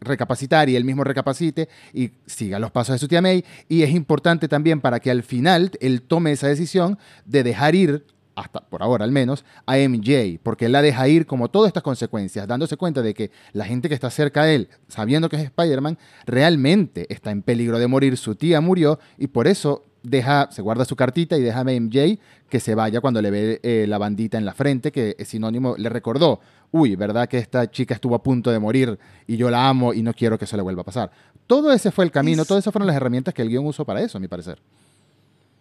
recapacitar y él mismo recapacite y siga los pasos de su tía May. Y es importante también para que al final él tome esa decisión de dejar ir hasta por ahora al menos, a MJ, porque él la deja ir como todas estas consecuencias, dándose cuenta de que la gente que está cerca de él, sabiendo que es Spider-Man, realmente está en peligro de morir, su tía murió y por eso deja, se guarda su cartita y deja a MJ que se vaya cuando le ve eh, la bandita en la frente, que es sinónimo, le recordó, uy, ¿verdad que esta chica estuvo a punto de morir y yo la amo y no quiero que eso le vuelva a pasar? Todo ese fue el camino, todas esas fueron las herramientas que el guion usó para eso, a mi parecer.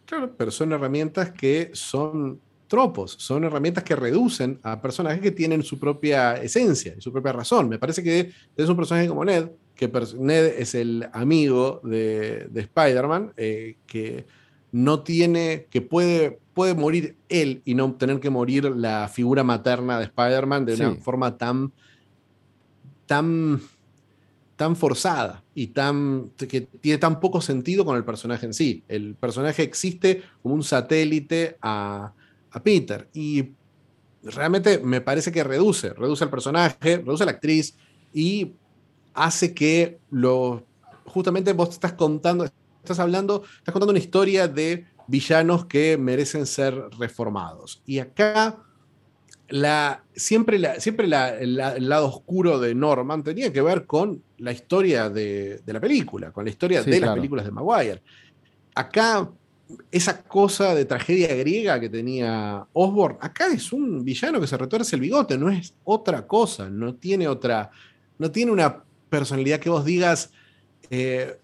Claro, pero son herramientas que son tropos, son herramientas que reducen a personajes que tienen su propia esencia y su propia razón. Me parece que es un personaje como Ned, que Ned es el amigo de, Spider-Man, eh, que no tiene, que puede, puede morir él y no tener que morir la figura materna de Spider-Man de una forma tan, tan, tan forzada y tan, que tiene tan poco sentido con el personaje en sí. El personaje existe como un satélite a a Peter. Y realmente me parece que reduce, reduce el personaje, reduce a la actriz y hace que lo. Justamente vos estás contando, estás hablando, estás contando una historia de villanos que merecen ser reformados. Y acá la, siempre, la, siempre el lado oscuro de Norman tenía que ver con la historia de, la película, con la historia de las películas de Maguire. Acá esa cosa de tragedia griega que tenía Osborn, acá es un villano que se retuerce el bigote, no es otra cosa, no tiene otra, no tiene una personalidad que vos digas, eh,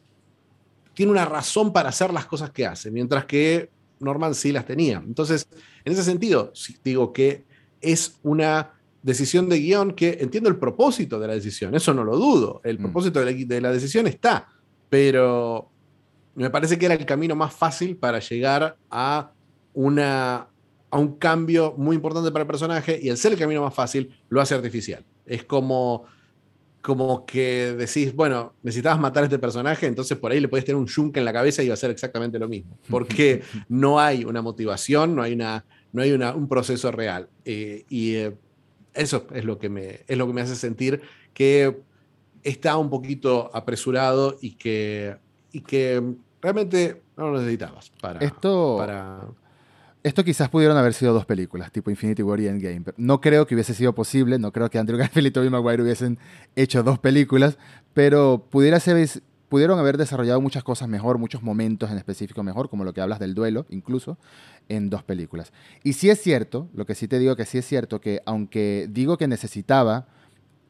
tiene una razón para hacer las cosas que hace, mientras que Norman sí las tenía. Entonces, en ese sentido, digo que es una decisión de guion que entiendo el propósito de la decisión, eso no lo dudo, el mm. propósito de la decisión está, pero me parece que era el camino más fácil para llegar a, una, a un cambio muy importante para el personaje y el ser el camino más fácil lo hace artificial. Es como, como que decís, bueno, necesitabas matar a este personaje, entonces por ahí le puedes tener un yunque en la cabeza y va a ser exactamente lo mismo, porque [LAUGHS] no hay una motivación, no hay, una, no hay una, un proceso real. Eh, y eh, eso es lo, que me, es lo que me hace sentir que está un poquito apresurado y que y que realmente no lo necesitabas para... Esto, para... esto quizás pudieron haber sido dos películas, tipo Infinity War y Endgame. no creo que hubiese sido posible, no creo que Andrew [LAUGHS] Garfield y Tobey Maguire hubiesen hecho dos películas, pero pudiera ser, pudieron haber desarrollado muchas cosas mejor, muchos momentos en específico mejor, como lo que hablas del duelo, incluso, en dos películas. Y sí es cierto, lo que sí te digo que sí es cierto, que aunque digo que necesitaba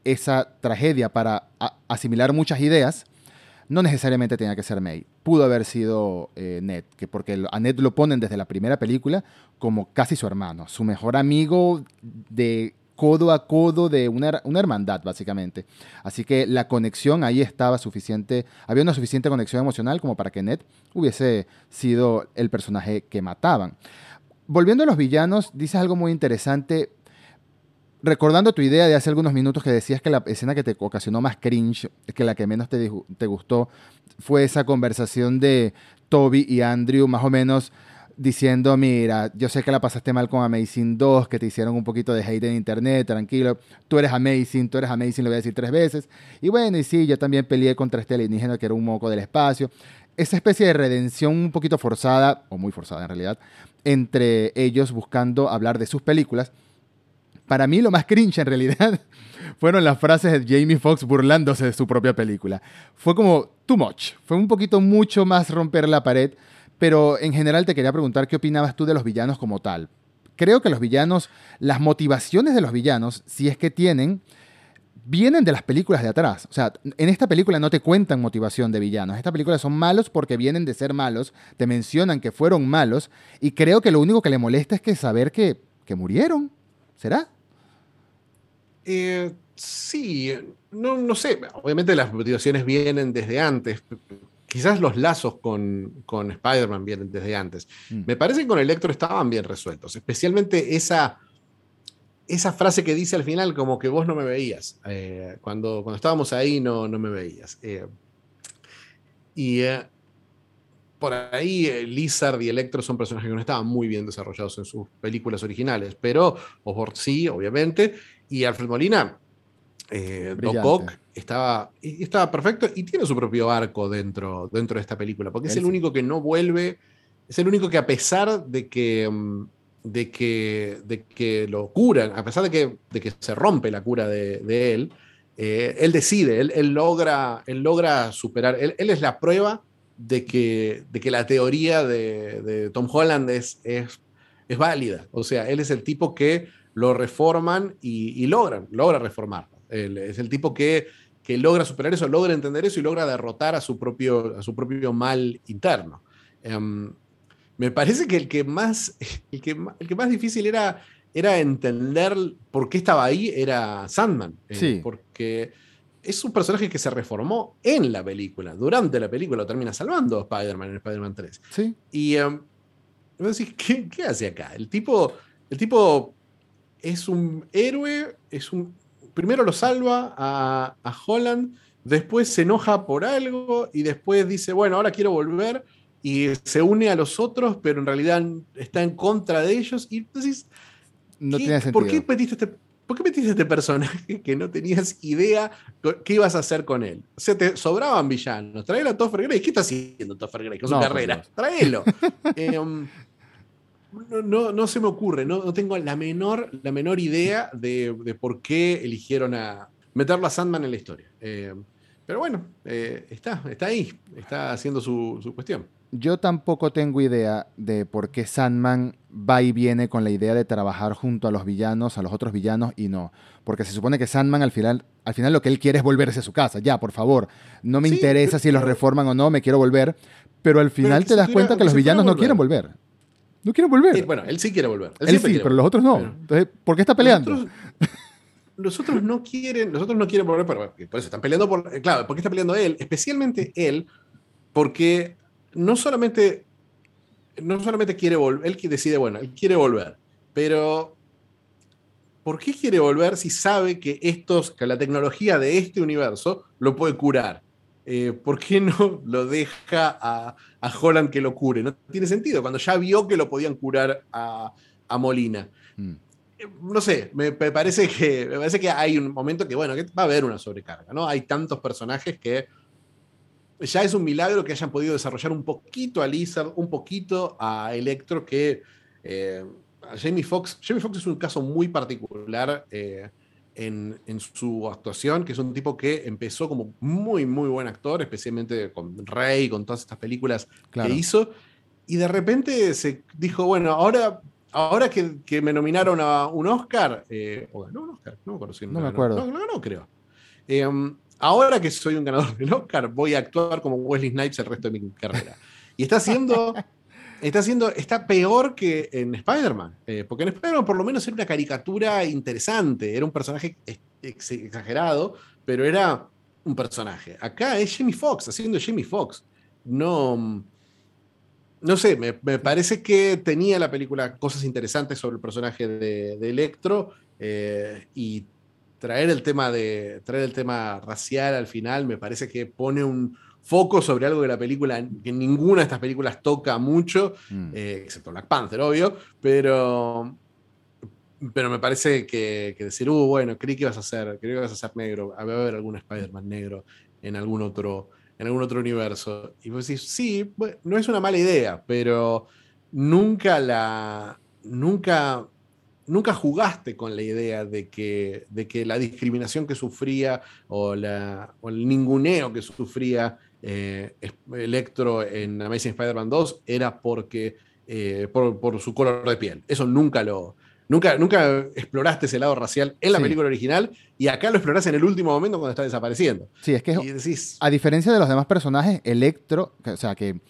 esa tragedia para asimilar muchas ideas, no necesariamente tenía que ser May. Pudo haber sido eh, Ned, que porque a Ned lo ponen desde la primera película como casi su hermano, su mejor amigo de codo a codo de una, una, hermandad, básicamente. Así que la conexión ahí estaba suficiente, había una suficiente conexión emocional como para que Ned hubiese sido el personaje que mataban. Volviendo a los villanos, dices algo muy interesante. Recordando tu idea de hace algunos minutos que decías que la escena que te ocasionó más cringe, que la que menos te, te gustó, fue esa conversación de Toby y Andrew, más o menos diciendo, mira, yo sé que la pasaste mal con Amazing 2, que te hicieron un poquito de hate en internet, tranquilo, tú eres Amazing, tú eres Amazing, lo voy a decir tres veces. Y bueno, y sí, yo también peleé contra este alienígena que era un moco del espacio. Esa especie de redención un poquito forzada, o muy forzada en realidad, entre ellos buscando hablar de sus películas. Para mí lo más cringe en realidad [LAUGHS] fueron las frases de Jamie Foxx burlándose de su propia película. Fue como too much, fue un poquito mucho más romper la pared pero en general te quería preguntar qué opinabas tú de los villanos como tal. Creo que los villanos, las motivaciones de los villanos, si es que tienen, vienen de las películas de atrás. O sea, en esta película no te cuentan motivación de villanos. Esta película son malos porque vienen de ser malos, te mencionan que fueron malos, y creo que lo único que le molesta es que saber que, que murieron. ¿Será? Eh, sí, no, no sé. Obviamente las motivaciones vienen desde antes, quizás los lazos con, con Spider-Man vienen desde antes. Mm. Me parece que con Electro estaban bien resueltos, especialmente esa, esa frase que dice al final como que vos no me veías. Eh, cuando, cuando estábamos ahí no, no me veías. Eh, y por ahí Lizard y Electro son personajes que no estaban muy bien desarrollados en sus películas originales, pero Osborn sí, obviamente, y Alfred Molina eh, Doc estaba, estaba perfecto y tiene su propio arco dentro, dentro de esta película, porque es el único que no vuelve, es el único que a pesar de que, mm, de que, de que lo curan, a pesar de que, de que se rompe la cura de, él, eh, él decide, él, logra, él logra superar, él, es la prueba de que, de que la teoría de, Tom Holland es, es, es, válida. O sea, él es el tipo que lo reforman y, y logran, logra reformar es el tipo que, logra superar eso, logra entender eso y logra derrotar a su propio, a su propio mal interno. Em, me parece que el que más, [LAUGHS] el que, el que más difícil era, era entender por qué estaba ahí era Sandman. Eh, porque es un personaje que se reformó en la película. Durante la película lo termina salvando Spider-Man en Spider-Man 3. Sí. Y um, ¿qué, ¿qué, hace acá? El tipo, el tipo es un héroe, es un primero lo salva a, Holland, después se enoja por algo y después dice, bueno, ahora quiero volver y se une a los otros, pero en realidad está en contra de ellos. Y entonces, no sentido. ¿por qué, metiste este, ¿por qué metiste este personaje [LAUGHS] que no tenías idea qué ibas a hacer con él? O sea, te sobraban villanos. Traelo a Topher Grace. ¿Qué está haciendo Topher Grace con su carrera? Tráelo. [LAUGHS] eh, um, no, no, se me ocurre, no, tengo la menor, la menor idea de, por qué eligieron a meterlo a Sandman en la historia. Eh, pero bueno, eh, está, está ahí, está haciendo su, cuestión. Yo tampoco tengo idea de por qué Sandman va y viene con la idea de trabajar junto a los villanos, a los otros villanos, y no. Porque se supone que Sandman al final, al final lo que él quiere es volverse a su casa. Ya, por favor. No me interesa si los reforman o no, me quiero volver. Pero al final te das cuenta que los villanos no quieren volver. No quiere volver. bueno, él sí quiere volver. Él, sí, pero los otros no. Entonces, ¿por qué está peleando? Los otros, no quieren, los otros no quieren volver, pero por eso están peleando por. Claro, ¿por qué está peleando él? Especialmente él, porque no solamente, no solamente quiere volver, él decide, bueno, él quiere volver, pero ¿por qué quiere volver si sabe que estos, que la tecnología de este universo lo puede curar? Eh, ¿por qué no [LAUGHS] lo deja a, Holland que lo cure? No tiene sentido, cuando ya vio que lo podían curar a, Molina. Mm. Eh, no sé, me, parece que, me parece que hay un momento que, bueno, que va a haber una sobrecarga, ¿no? Hay tantos personajes que ya es un milagro que hayan podido desarrollar un poquito a Lizard, un poquito a Electro, que eh, Jamie Foxx, Jamie Foxx es un caso muy particular en, su actuación, que es un tipo que empezó como muy, muy buen actor, especialmente con Rey, con todas estas películas que hizo, y de repente se dijo, bueno, ahora, ahora que, me nominaron a un Oscar, eh, o ganó un Oscar, no me acuerdo no, me acuerdo. No, no, no, creo. Em, ahora que soy un ganador del Oscar, voy a actuar como Wesley Snipes el resto de mi carrera. Y está haciendo, está está peor que en Spider-Man, eh, porque en Spider-Man por lo menos era una caricatura interesante, era un personaje exagerado, pero era un personaje. Acá es Jamie Foxx, haciendo Jamie Foxx. No, no sé, me, parece que tenía la película cosas interesantes sobre el personaje de, Electro eh, y traer el tema de traer el tema racial al final me parece que pone un foco sobre algo que la película que ninguna de estas películas toca mucho mm. eh, excepto Black Panther obvio pero pero me parece que, decir uh bueno creí que ibas a ser creí que ibas a ser negro a haber algún Spider-Man negro en algún otro en algún otro universo y vos decís sí no es una mala idea pero nunca la nunca nunca jugaste con la idea de que, de que la discriminación que sufría o, la, el ninguneo que sufría eh, Electro en Amazing Spider-Man 2 era porque, eh, por, su color de piel. Eso nunca lo... Nunca, nunca exploraste ese lado racial en la película original y acá lo exploras en el último momento cuando está desapareciendo. Sí, es que decís, a diferencia de los demás personajes, Electro, o sea que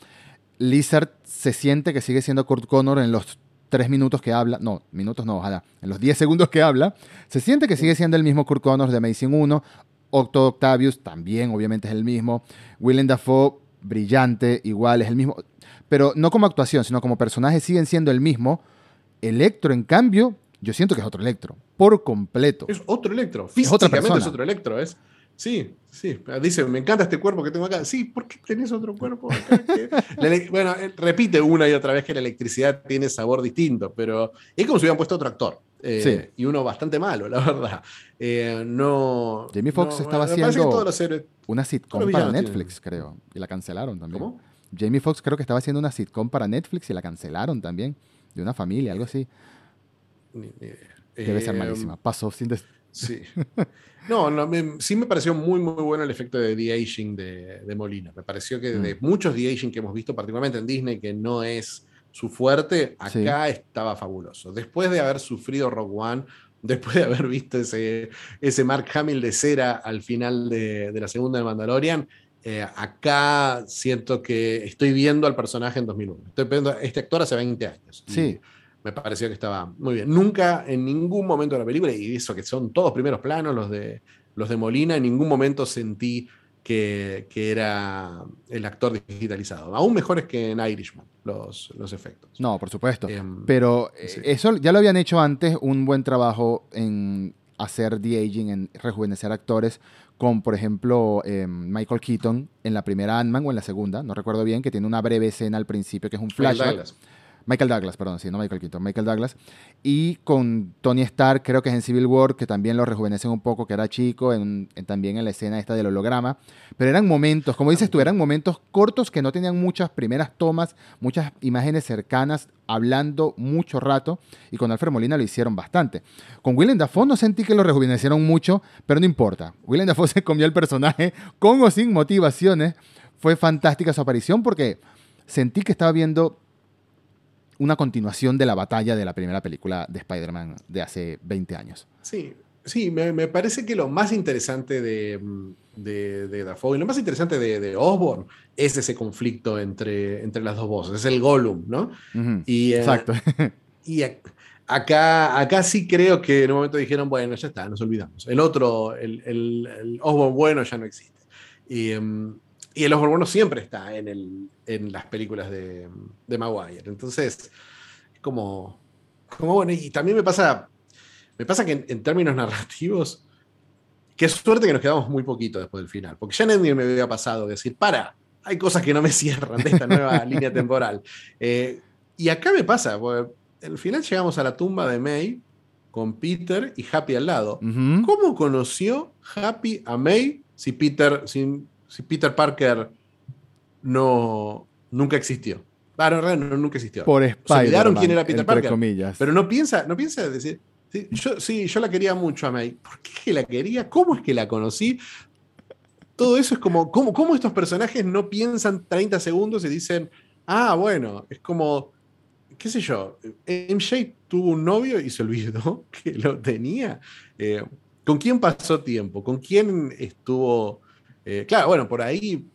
Lizard se siente que sigue siendo Kurt Connor en los tres minutos que habla, no, minutos no, ojalá, en los diez segundos que habla, se siente que sigue siendo el mismo Kurt Connors de Amazing 1. Octo Octavius también, obviamente, es el mismo. Willem Dafoe, brillante, igual, es el mismo. Pero no como actuación, sino como personaje siguen siendo el mismo. Electro, en cambio, yo siento que es otro Electro, por completo. Es otro Electro, físicamente es, otro Electro, es. Sí, sí. Dice, me encanta este cuerpo que tengo acá. Sí, ¿por qué tenés otro cuerpo acá? [LAUGHS] bueno, repite una y otra vez que la electricidad tiene sabor distinto, pero es como si hubieran puesto otro actor. Eh, y uno bastante malo, la verdad. Eh, no. Jamie Foxx estaba haciendo una sitcom para Netflix, creo. Y la cancelaron también. ¿Cómo? Jamie Foxx creo que estaba haciendo una sitcom para Netflix y la cancelaron también. De una familia, algo así. Debe ser malísima. Pasó sin. Sí. [LAUGHS] No, sí me pareció muy, muy bueno el efecto de de-aging de, Molina. Me pareció que de mm. muchos de-aging que hemos visto, particularmente en Disney, que no es su fuerte, acá estaba fabuloso. Después de haber sufrido Rock One, después de haber visto ese, ese Mark Hamill de cera al final de, la segunda de Mandalorian, eh, acá siento que estoy viendo al personaje en 2001. Estoy viendo este actor hace 20 años. Sí me pareció que estaba muy bien. Nunca, en ningún momento de la película, y eso que son todos primeros planos, los de, los de Molina, en ningún momento sentí que, era el actor digitalizado. Aún mejores que en Irishman, los, los efectos. No, por supuesto. Em, Pero eh, eso ya lo habían hecho antes, un buen trabajo en hacer de-aging, en rejuvenecer actores, con, por ejemplo, em, Michael Keaton en la primera Ant-Man o en la segunda, no recuerdo bien, que tiene una breve escena al principio que es un flashback. Michael Douglas, perdón, sí, no Michael Keaton, Michael Douglas. Y con Tony Stark, creo que es en Civil War, que también lo rejuvenecen un poco, que era chico, en, también en la escena esta del holograma. Pero eran momentos, como dices tú, eran momentos cortos que no tenían muchas primeras tomas, muchas imágenes cercanas, hablando mucho rato. Y con Alfred Molina lo hicieron bastante. Con Willem Dafoe no sentí que lo rejuvenecieron mucho, pero no importa. Willem Dafoe [LAUGHS] se comió el personaje con o sin motivaciones. Fue fantástica su aparición porque sentí que estaba viendo una continuación de la batalla de la primera película de Spider-Man de hace 20 años. Sí, sí, me, parece que lo más interesante de, de, de Dafoe y lo más interesante de, de, Osborn es ese conflicto entre, entre las dos voces, es el Gollum, ¿no? y, eh, Exacto. [LAUGHS] y acá, acá sí creo que en un momento dijeron, bueno, ya está, nos olvidamos. El otro, el, el, Osborn bueno ya no existe. Y, em, y el Osborn bueno siempre está en, el, en las películas de, de Maguire. Entonces, como, como bueno, y también me pasa, me pasa que en, términos [LAUGHS] narrativos, qué suerte que nos quedamos muy poquito después del final, porque ya nadie me había pasado decir, para, hay cosas que no me [LAUGHS] cierran de esta nueva [LAUGHS] línea temporal. Eh, y acá me pasa, porque al final llegamos a la tumba de May con Peter y Happy al lado. ¿Cómo conoció Happy a May si Peter, sin si Peter Parker no nunca existió. Ah, no, no, nunca existió. Por Spider. olvidaron quién era Peter Parker. Comillas. Pero no piensa, no piensa decir, sí, yo, sí, yo la quería mucho a May. ¿Por qué la quería? ¿Cómo es que la conocí? Todo eso es como, ¿cómo, cómo estos personajes no piensan 30 segundos y dicen, ah, bueno, es como, qué sé yo, MJ tuvo un novio y se olvidó [LAUGHS] que lo tenía. Eh, ¿Con quién pasó tiempo? ¿Con quién estuvo? Eh, claro, bueno, por ahí.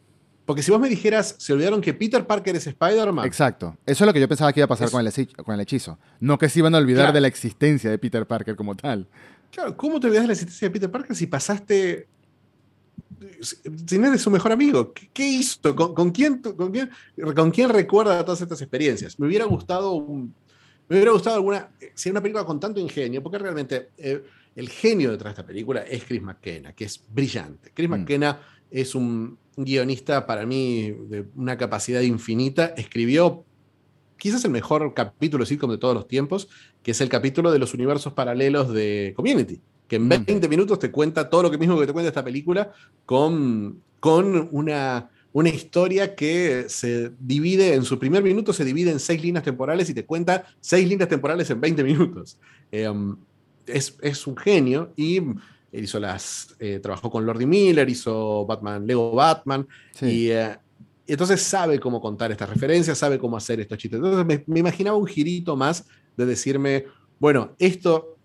Porque si vos me dijeras, se olvidaron que Peter Parker es Spider-Man. Exacto. Eso es lo que yo pensaba que iba a pasar con, el con, el hechizo. No que se iban a olvidar de la existencia de Peter Parker como tal. Claro, ¿cómo te olvidas de la existencia de Peter Parker si pasaste si no eres su mejor amigo, ¿qué, hizo? ¿Con, quién, con, quién, ¿Con quién recuerda todas estas experiencias? Me hubiera gustado me hubiera gustado alguna, si una película con tanto ingenio, porque realmente eh, el genio detrás de esta película es Chris McKenna, que es brillante. Chris mm. McKenna es un guionista para mí de una capacidad infinita. Escribió quizás el mejor capítulo sitcom de todos los tiempos, que es el capítulo de los universos paralelos de Community que en 20 mm. minutos te cuenta todo lo que mismo que te cuenta esta película con, con una, una historia que se divide, en su primer minuto se divide en seis líneas temporales y te cuenta seis líneas temporales en 20 minutos. Em, es, un genio y hizo las, eh, trabajó con Lordy Miller, hizo Batman, Lego Batman, y, eh, entonces sabe cómo contar estas referencias, sabe cómo hacer estos chistes. Entonces me, me imaginaba un girito más de decirme, bueno, esto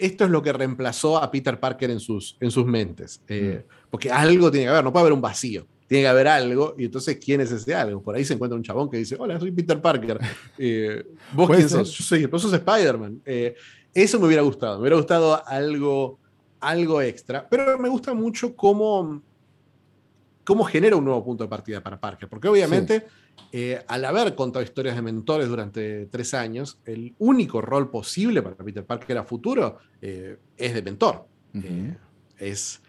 esto es lo que reemplazó a Peter Parker en sus, en sus mentes. Eh, mm. Porque algo tiene que haber, no puede haber un vacío. Tiene que haber algo, y entonces, ¿quién es ese algo? Por ahí se encuentra un chabón que dice: Hola, soy Peter Parker. [LAUGHS] Eh, ¿Vos quién sos? Yo soy, vos sos Spider-Man. Eh, eso me hubiera gustado. Me hubiera gustado algo, algo extra. Pero me gusta mucho cómo, cómo genera un nuevo punto de partida para Parker. Porque obviamente. Eh, al haber contado historias de mentores durante tres años, el único rol posible para Peter Parker a futuro eh, es de mentor. Eh, es,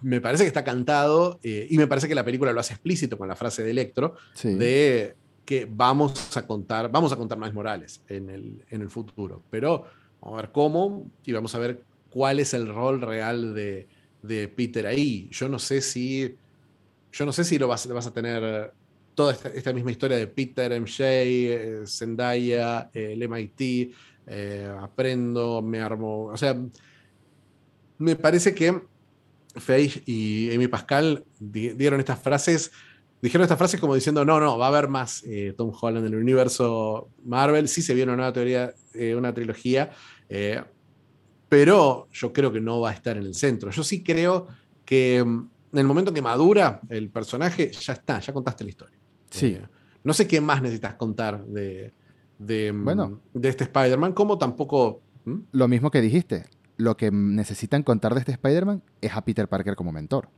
me parece que está cantado y me parece que la película lo hace explícito con la frase de Electro de que vamos a contar, vamos a contar más Morales en el, en el futuro. Pero vamos a ver cómo y vamos a ver cuál es el rol real de, Peter ahí. Yo no sé si yo no sé si lo vas, vas a tener toda esta, misma historia de Peter, MJ, eh, Zendaya, eh, el MIT, eh, aprendo, me armo. O sea, me parece que Faye y Amy Pascal dieron estas frases, dijeron estas frases como diciendo, no, no, va a haber más Tom Holland en el universo Marvel, sí se viene una teoría, una trilogía, pero yo creo que no va a estar en el centro. Yo sí creo que mm, en el momento que madura el personaje, ya está, ya contaste la historia. Sí. Eh, no sé qué más necesitas contar de, de, mm, de este Spider-Man, como tampoco... Lo mismo que dijiste, lo que necesitan contar de este Spider-Man es a Peter Parker como mentor.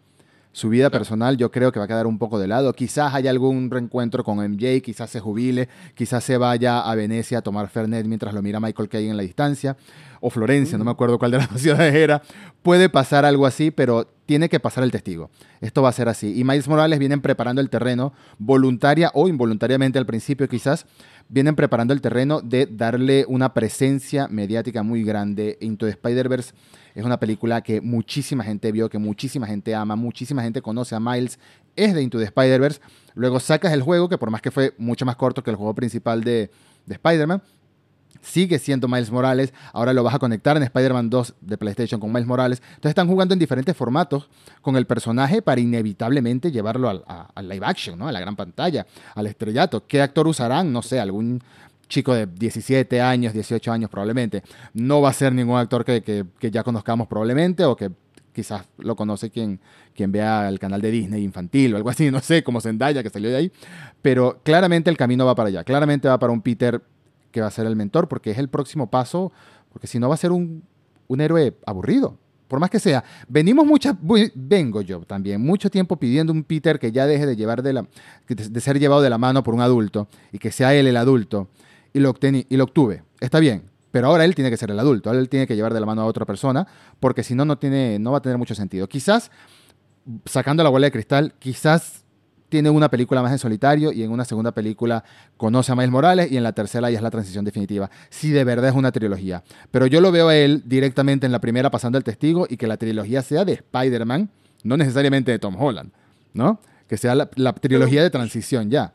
Su vida personal yo creo que va a quedar un poco de lado. Quizás haya algún reencuentro con MJ, quizás se jubile, quizás se vaya a Venecia a tomar Fernet mientras lo mira Michael Caine en la distancia, o Florencia, no me acuerdo cuál de las dos ciudades era. Puede pasar algo así, pero tiene que pasar el testigo. Esto va a ser así. Y Miles Morales vienen preparando el terreno, voluntaria o involuntariamente al principio quizás, vienen preparando el terreno de darle una presencia mediática muy grande. Into the Spider-Verse es una película que muchísima gente vio, que muchísima gente ama, muchísima gente conoce a Miles. Es de Into the Spider-Verse. Luego sacas el juego, que por más que fue mucho más corto que el juego principal de, de Spider-Man, sigue siendo Miles Morales. Ahora lo vas a conectar en Spider-Man 2 de PlayStation con Miles Morales. Entonces están jugando en diferentes formatos con el personaje para inevitablemente llevarlo al, live action, ¿no? A la gran pantalla, al estrellato. ¿Qué actor usarán? No sé, algún chico de 17 años, 18 años probablemente. No va a ser ningún actor que, ya conozcamos probablemente o que quizás lo conoce quien, quien vea el canal de Disney infantil o algo así, [LAUGHS] no sé, como Zendaya que salió de ahí. Pero claramente el camino va para allá. Claramente va para un Peter que va a ser el mentor porque es el próximo paso, porque si no va a ser un, un héroe aburrido. Por más que sea, venimos mucha, vengo yo también, mucho tiempo pidiendo un Peter que ya deje de, llevar de, la, de ser llevado de la mano por un adulto y que sea él el adulto y lo, y lo obtuve. Está bien, pero ahora él tiene que ser el adulto, él tiene que llevar de la mano a otra persona, porque si no, no, tiene, no va a tener mucho sentido. Quizás, sacando la bola de cristal, quizás tiene una película más en solitario y en una segunda película conoce a Miles Morales y en la tercera ya es la transición definitiva. Si de verdad es una trilogía. Pero yo lo veo a él directamente en la primera pasando el testigo y que la trilogía sea de Spider-Man, no necesariamente de Tom Holland, ¿no? Que sea la, trilogía de transición ya.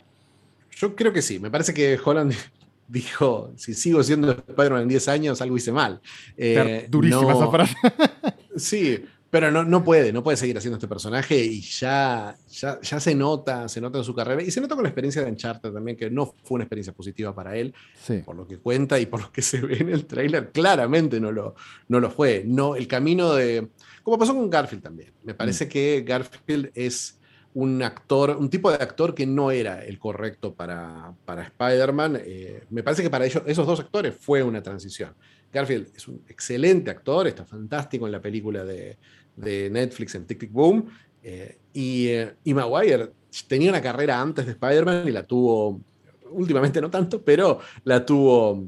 Yo creo que sí. Me parece que Holland [LAUGHS] dijo, si sigo siendo Spider-Man en 10 años, algo hice mal. Eh, durísima esa frase. sí, pero no, no puede, no puede seguir haciendo este personaje y ya, ya, ya se nota, se nota en su carrera y se nota con la experiencia de Uncharted también, que no fue una experiencia positiva para él, por lo que cuenta y por lo que [LAUGHS] se ve en el tráiler, claramente no lo, no lo fue. No, el camino de, como pasó con Garfield también, me parece mm. que Garfield es un actor, un tipo de actor que no era el correcto para, para Spider-Man. Eh, me parece que para ellos, esos dos actores fue una transición. Garfield es un excelente actor, está fantástico en la película de, Netflix en Tic Tic Boom. Eh, y, eh, y, Maguire tenía una carrera antes de Spider-Man y la tuvo, últimamente no tanto, pero la tuvo,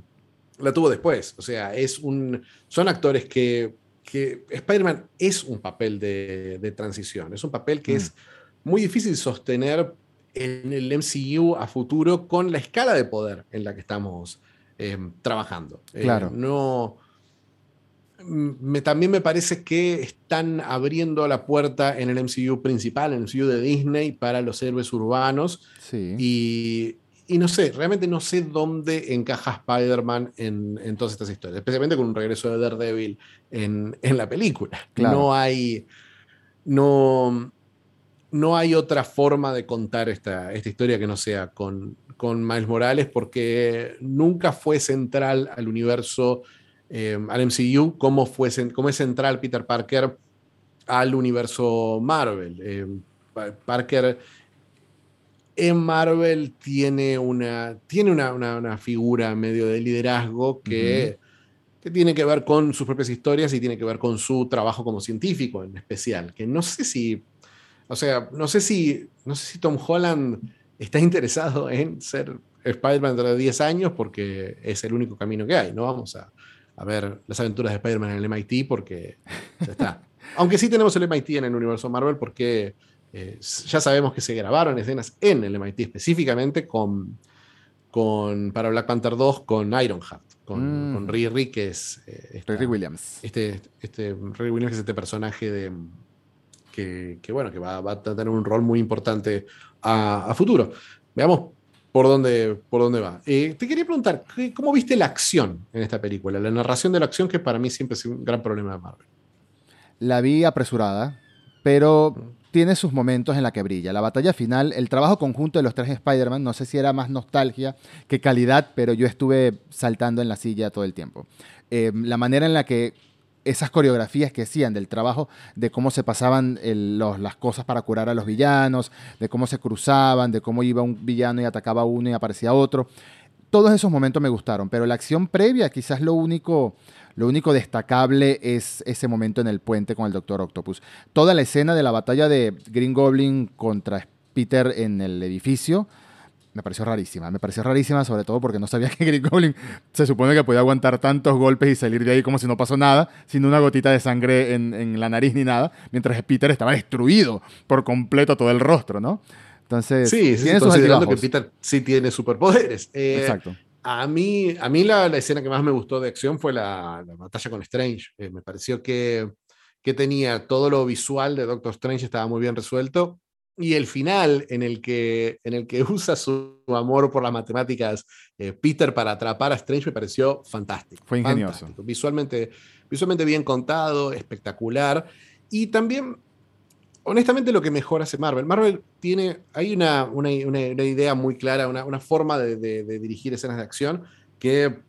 la tuvo después. O sea, es un, son actores que, que Spider-Man es un papel de, transición, es un papel que mm. es muy difícil sostener en el MCU a futuro con la escala de poder en la que estamos eh, trabajando. Eh, claro. no. Me, también me parece que están abriendo la puerta en el MCU principal, en el MCU de Disney, para los héroes urbanos. Sí. Y, y no sé, realmente no sé dónde encaja Spider-Man en, en, todas estas historias, especialmente con un regreso de Daredevil en, en la película. No hay. No, no hay otra forma de contar esta, esta historia que no sea con, con, Miles Morales, porque nunca fue central al universo, eh, al MCU, como, fue, como es central Peter Parker al universo Marvel. Eh, Parker en Marvel tiene una, tiene una, figura medio de liderazgo que, que tiene que ver con sus propias historias y tiene que ver con su trabajo como científico en especial, que no sé si o sea, no sé si, no sé si Tom Holland está interesado en ser Spider-Man dentro de 10 años porque es el único camino que hay. No vamos a, ver las aventuras de Spider-Man en el MIT porque ya está. [LAUGHS] Aunque sí tenemos el MIT en el universo Marvel porque eh, ya sabemos que se grabaron escenas en el MIT específicamente con, con, para Black Panther 2 con Ironheart, con, mm. con Riri, que es... Eh, Williams. Este, este, Riri Williams es este personaje de que, bueno, que va, a tener un rol muy importante a, futuro. Veamos por dónde, por dónde va. Eh, te quería preguntar, ¿cómo viste la acción en esta película? La narración de la acción, que para mí siempre es un gran problema de Marvel. La vi apresurada, pero tiene sus momentos en la que brilla. La batalla final, el trabajo conjunto de los tres Spider-Man, no sé si era más nostalgia que calidad, pero yo estuve saltando en la silla todo el tiempo. Eh, la manera en la que esas coreografías que hacían del trabajo, de cómo se pasaban las cosas para curar a los villanos, de cómo se cruzaban, de cómo iba un villano y atacaba a uno y aparecía otro. Todos esos momentos me gustaron, pero la acción previa, quizás lo único, lo único destacable es ese momento en el puente con el Doctor Octopus. Toda la escena de la batalla de Green Goblin contra Peter en el edificio, me pareció rarísima. Me pareció rarísima, sobre todo porque no sabía [LAUGHS] que Green Goblin se supone que podía aguantar tantos golpes y salir de ahí como si no pasó nada, sin una gotita de sangre en, la nariz ni nada, mientras Peter estaba destruido por completo todo el rostro, ¿no? Entonces, sí, sí tiene considerando que Peter sí tiene superpoderes. Eh, Exacto. A mí, a mí la, escena que más me gustó de acción fue la, batalla con Strange. Eh, me pareció que, que tenía todo lo visual de Doctor Strange, estaba muy bien resuelto y el final en el que, en el que [LAUGHS] usa su amor por las matemáticas eh, Peter para atrapar a Strange me pareció fantástico. Fue ingenioso. Visualmente, visualmente bien contado, espectacular. Y también, honestamente, lo que mejor hace Marvel. Marvel tiene, hay una, una, una, idea muy clara, una, forma de, de, dirigir escenas de acción que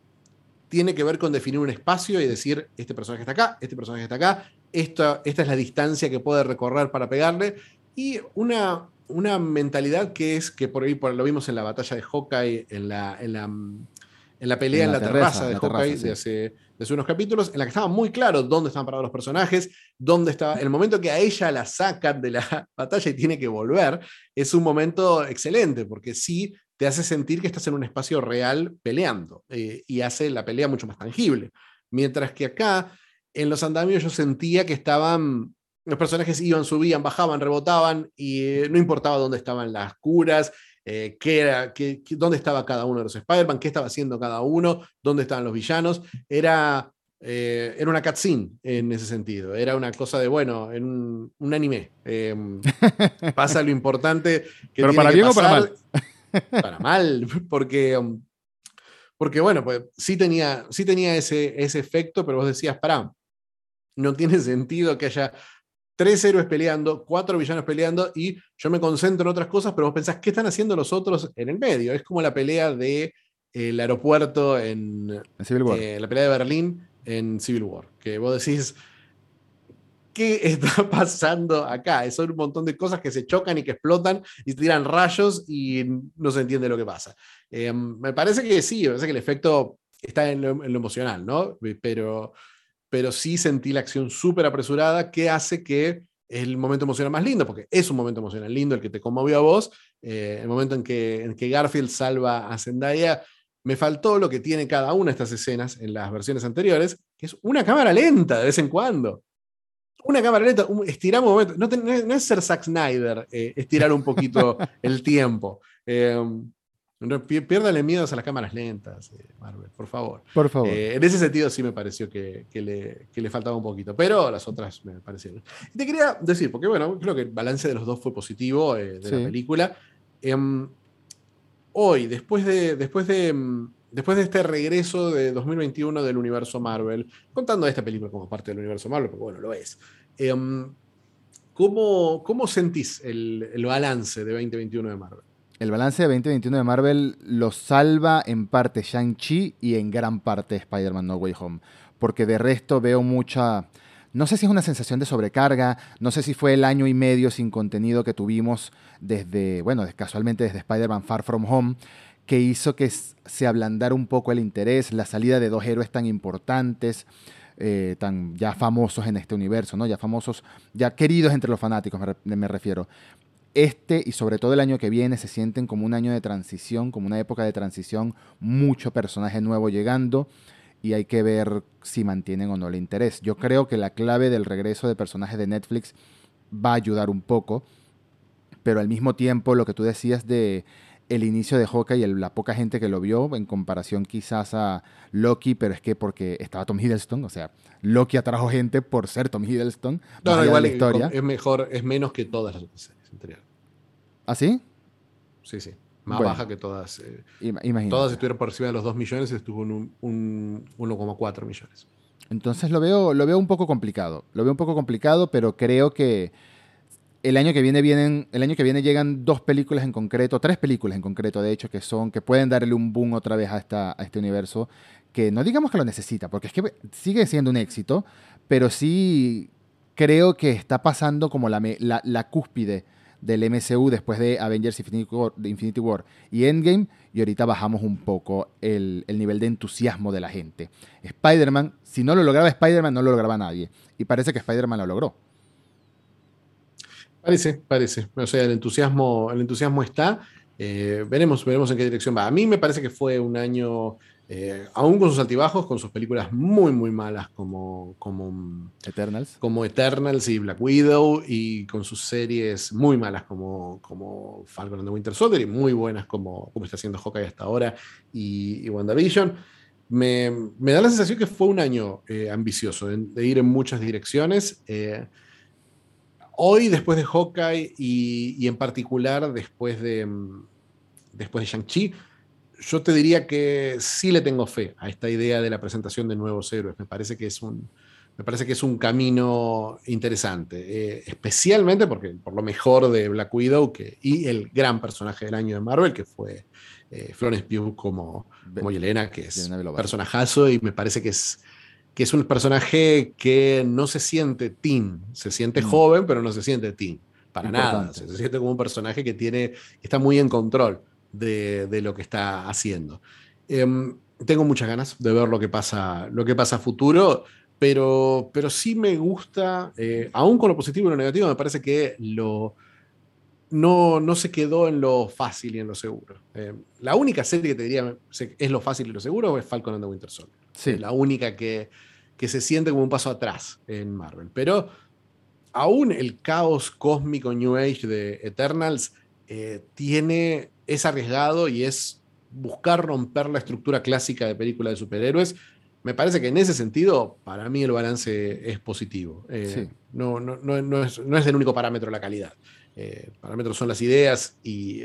tiene que ver con definir un espacio y decir, este personaje está acá, este personaje está acá, esta, esta es la distancia que puede recorrer para pegarle, y una, una mentalidad que es que por ahí por, lo vimos en la batalla de Hawkeye, en la, en la, en la pelea en la, terraza, de Hawkeye de, hace, de, unos capítulos, en la que estaba muy claro dónde estaban parados los personajes, dónde estaba. El momento que a ella la sacan de la [LAUGHS] batalla y tiene que volver, es un momento excelente, porque sí te hace sentir que estás en un espacio real peleando eh, y hace la pelea mucho más tangible. Mientras que acá, en los andamios, yo sentía que estaban los personajes iban, subían, bajaban, rebotaban y eh, no importaba dónde estaban las curas, eh, qué era, qué, dónde estaba cada uno de los Spider-Man, qué estaba haciendo cada uno, dónde estaban los villanos. Era, eh, era una cutscene en ese sentido. Era una cosa de, bueno, en un, anime. Em, [LAUGHS] pasa lo importante. Que Pero para bien o para mal. Para mal, porque. Um, porque bueno, pues sí tenía, sí tenía ese, ese efecto, pero vos decías, pará, no tiene sentido que haya tres héroes peleando, cuatro villanos peleando y yo me concentro en otras cosas, pero vos pensás, ¿qué están haciendo los otros en el medio? Es como la pelea del el aeropuerto en, Civil War. eh, la pelea de Berlín en Civil War, que vos decís, ¿qué [LAUGHS] está pasando acá? Son un montón de cosas que se chocan y que explotan y tiran rayos y no se entiende lo que pasa. Eh, me parece que sí, me parece que el efecto está en lo, en lo emocional, ¿no? Pero, pero sí sentí la acción súper apresurada que hace que el momento emocional más lindo, porque es un momento emocional lindo el que te conmovió a vos, eh, el momento en que, en que Garfield salva a Zendaya, me faltó lo que tiene cada una de estas escenas en las versiones anteriores, que es una cámara lenta de vez en cuando. Una cámara lenta, un, estiramos un momento. No, te, no, es, no, es, ser Zack Snyder, eh, estirar un poquito [LAUGHS] el tiempo. Eh, piérdale miedos a las cámaras lentas, eh, Marvel, por favor. Por favor. Eh, en ese sentido sí me pareció que, que, le, que, le, faltaba un poquito, pero las otras me parecieron. Y te quería decir, porque bueno, creo que el balance de los dos fue positivo eh, de sí. la película. Em, hoy, después de, después, de, después de este regreso de 2021 del universo Marvel, contando esta película como parte del universo Marvel, porque bueno, lo es. Em, ¿cómo, ¿Cómo sentís el, el balance de 2021 de Marvel? El balance de 2021 de Marvel lo salva en parte Shang-Chi y en gran parte Spider-Man No Way Home. Porque de resto veo mucha. No sé si es una sensación de sobrecarga, no sé si fue el año y medio sin contenido que tuvimos desde, bueno, casualmente desde Spider-Man Far From Home, que hizo que se ablandara un poco el interés, la salida de dos héroes tan importantes, eh, tan ya famosos en este universo, ¿no? Ya famosos, ya queridos entre los fanáticos, me, me refiero este y sobre todo el año que viene se sienten como un año de transición, como una época de transición, mucho personaje nuevo llegando y hay que ver si mantienen o no el interés. Yo creo que la clave del regreso de personajes de Netflix va a ayudar un poco, pero al mismo tiempo lo que tú decías de el inicio de Hawkeye y la poca gente que lo vio en comparación quizás a Loki, pero es que porque estaba Tom Hiddleston, o sea, Loki atrajo gente por ser Tom Hiddleston. No, no igual la historia. es mejor, es menos que todas las anteriores. ¿Ah, sí? Sí, sí. Más bueno, baja que todas. Eh, imagínate. Todas estuvieron por encima de los 2 millones y estuvo en un, un 1,4 millones. Entonces lo veo, lo veo un poco complicado. Lo veo un poco complicado, pero creo que el año que viene vienen, el año que viene llegan dos películas en concreto, tres películas en concreto, de hecho, que son, que pueden darle un boom otra vez a, esta, a este universo, que no digamos que lo necesita, porque es que sigue siendo un éxito, pero sí creo que está pasando como la, la, la cúspide del MCU después de Avengers Infinity War, y Endgame, y ahorita bajamos un poco el, el nivel de entusiasmo de la gente. Spider-Man, si no lo lograba Spider-Man, no lo lograba nadie, y parece que Spider-Man lo logró. Parece, parece. O sea, el entusiasmo, el entusiasmo está. Eh, veremos, veremos en qué dirección va. A mí me parece que fue un año, eh, aún con sus altibajos, con sus películas muy, muy malas como, como Eternals. Como Eternals y Black Widow, y con sus series muy malas como, como Falcon and the Winter Soldier, y muy buenas como, como está haciendo Hawkeye hasta ahora y, y WandaVision. Me, me, da la sensación que fue un año eh, ambicioso, de, de, ir en muchas direcciones hoy, después de Hawkeye y, y en particular después de, después de Shang-Chi, yo te diría que sí le tengo fe a esta idea de la presentación de nuevos héroes. Me parece que es un, me parece que es un camino interesante, eh, especialmente porque por lo mejor de Black Widow que, y el gran personaje del año de Marvel, que fue eh, Florence Pugh como, como Yelena, que es un personajazo y me parece que es que es un personaje que no se siente teen, se siente mm. joven, pero no se siente teen, para Importante. nada. Se, se, siente como un personaje que tiene, que está muy en control de, de lo que está haciendo. Eh, tengo muchas ganas de ver lo que pasa, lo que pasa a futuro, pero, pero sí me gusta, eh, aún con lo positivo y lo negativo, me parece que lo, no, no se quedó en lo fácil y en lo seguro. Eh, la única serie que te diría es lo fácil y lo seguro es Falcon and the Winter Soldier. Sí. La única que, que se siente como un paso atrás en Marvel. Pero aún el caos cósmico New Age de Eternals eh, tiene, es arriesgado y es buscar romper la estructura clásica de película de superhéroes. Me parece que en ese sentido, para mí el balance es positivo. Eh, Sí. no, no, no, no es, no es el único parámetro la calidad. Eh, parámetros son las ideas y,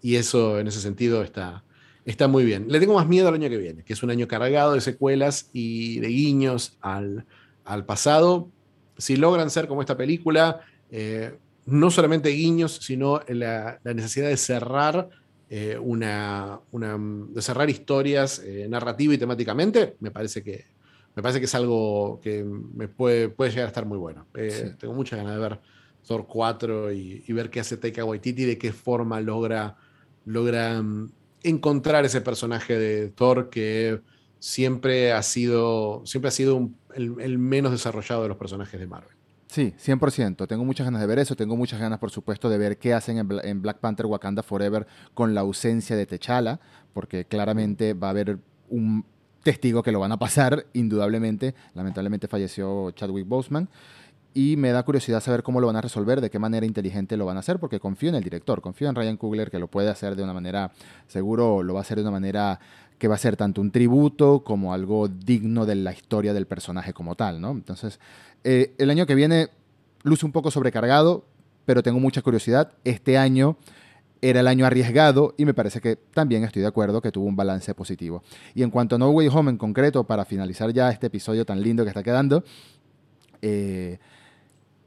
y, eso en ese sentido está, está muy bien. Le tengo más miedo al año que viene, que es un año cargado de secuelas y de guiños al, al pasado. si logran ser como esta película, eh, no solamente guiños, sino la, necesidad de cerrar eh, una, de cerrar historias eh, narrativa y temáticamente, me parece que me parece que es algo que me puede, puede llegar a estar muy bueno. Tengo muchas ganas de ver Thor 4 y, ver qué hace Taika Waititi, de qué forma logra, logra mm, encontrar ese personaje de Thor que siempre ha sido, siempre ha sido el, menos desarrollado de los personajes de Marvel. Sí, 100%. Tengo muchas ganas de ver eso. Tengo muchas ganas, por supuesto, de ver qué hacen en, Black Panther Wakanda Forever con la ausencia de T'Challa, porque claramente va a haber un testigo que lo van a pasar, indudablemente. Lamentablemente falleció Chadwick Boseman. Y me da curiosidad saber cómo lo van a resolver, de qué manera inteligente lo van a hacer, porque confío en el director, confío en Ryan Coogler que lo puede hacer de una manera, seguro lo va a hacer de una manera que va a ser tanto un tributo como algo digno de la historia del personaje como tal, ¿no? Entonces, eh, el año que viene luce un poco sobrecargado, pero tengo mucha curiosidad. Este año era el año arriesgado y me parece que también estoy de acuerdo que tuvo un balance positivo. Y en cuanto a No Way Home en concreto, para finalizar ya este episodio tan lindo que está quedando, eh,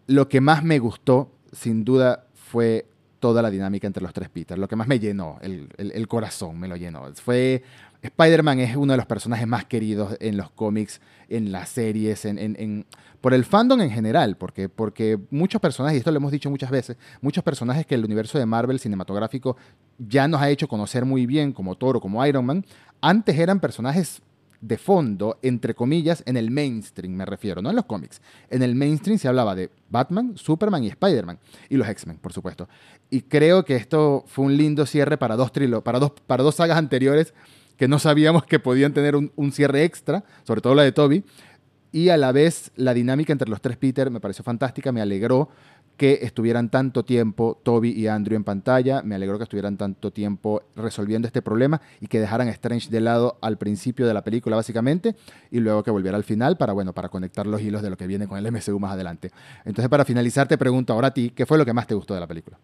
lo que más me gustó, sin duda, fue toda la dinámica entre los tres Peter. Lo que más me llenó, el, el corazón me lo llenó. Fue Spider-Man es uno de los personajes más queridos en los cómics, en las series, en, por el fandom en general, porque, porque muchos personajes, y esto lo hemos dicho muchas veces, muchos personajes que el universo de Marvel cinematográfico ya nos ha hecho conocer muy bien, como Thor o como Iron Man, antes eran personajes de fondo, entre comillas, en el mainstream, me refiero, no en los cómics. En el mainstream se hablaba de Batman, Superman y Spider-Man, y los X-Men, por supuesto. Y creo que esto fue un lindo cierre para dos, trilo para dos, para dos sagas anteriores que no sabíamos que podían tener un, cierre extra, sobre todo la de Toby. Y a la vez la dinámica entre los tres Peter me pareció fantástica, me alegró que estuvieran tanto tiempo Toby y Andrew en pantalla, me alegró que estuvieran tanto tiempo resolviendo este problema y que dejaran Strange de lado al principio de la película básicamente y luego que volviera al final para, bueno, para conectar los hilos de lo que viene con el MCU más adelante. Entonces para finalizar te pregunto ahora a ti, ¿qué fue lo que más te gustó de la película?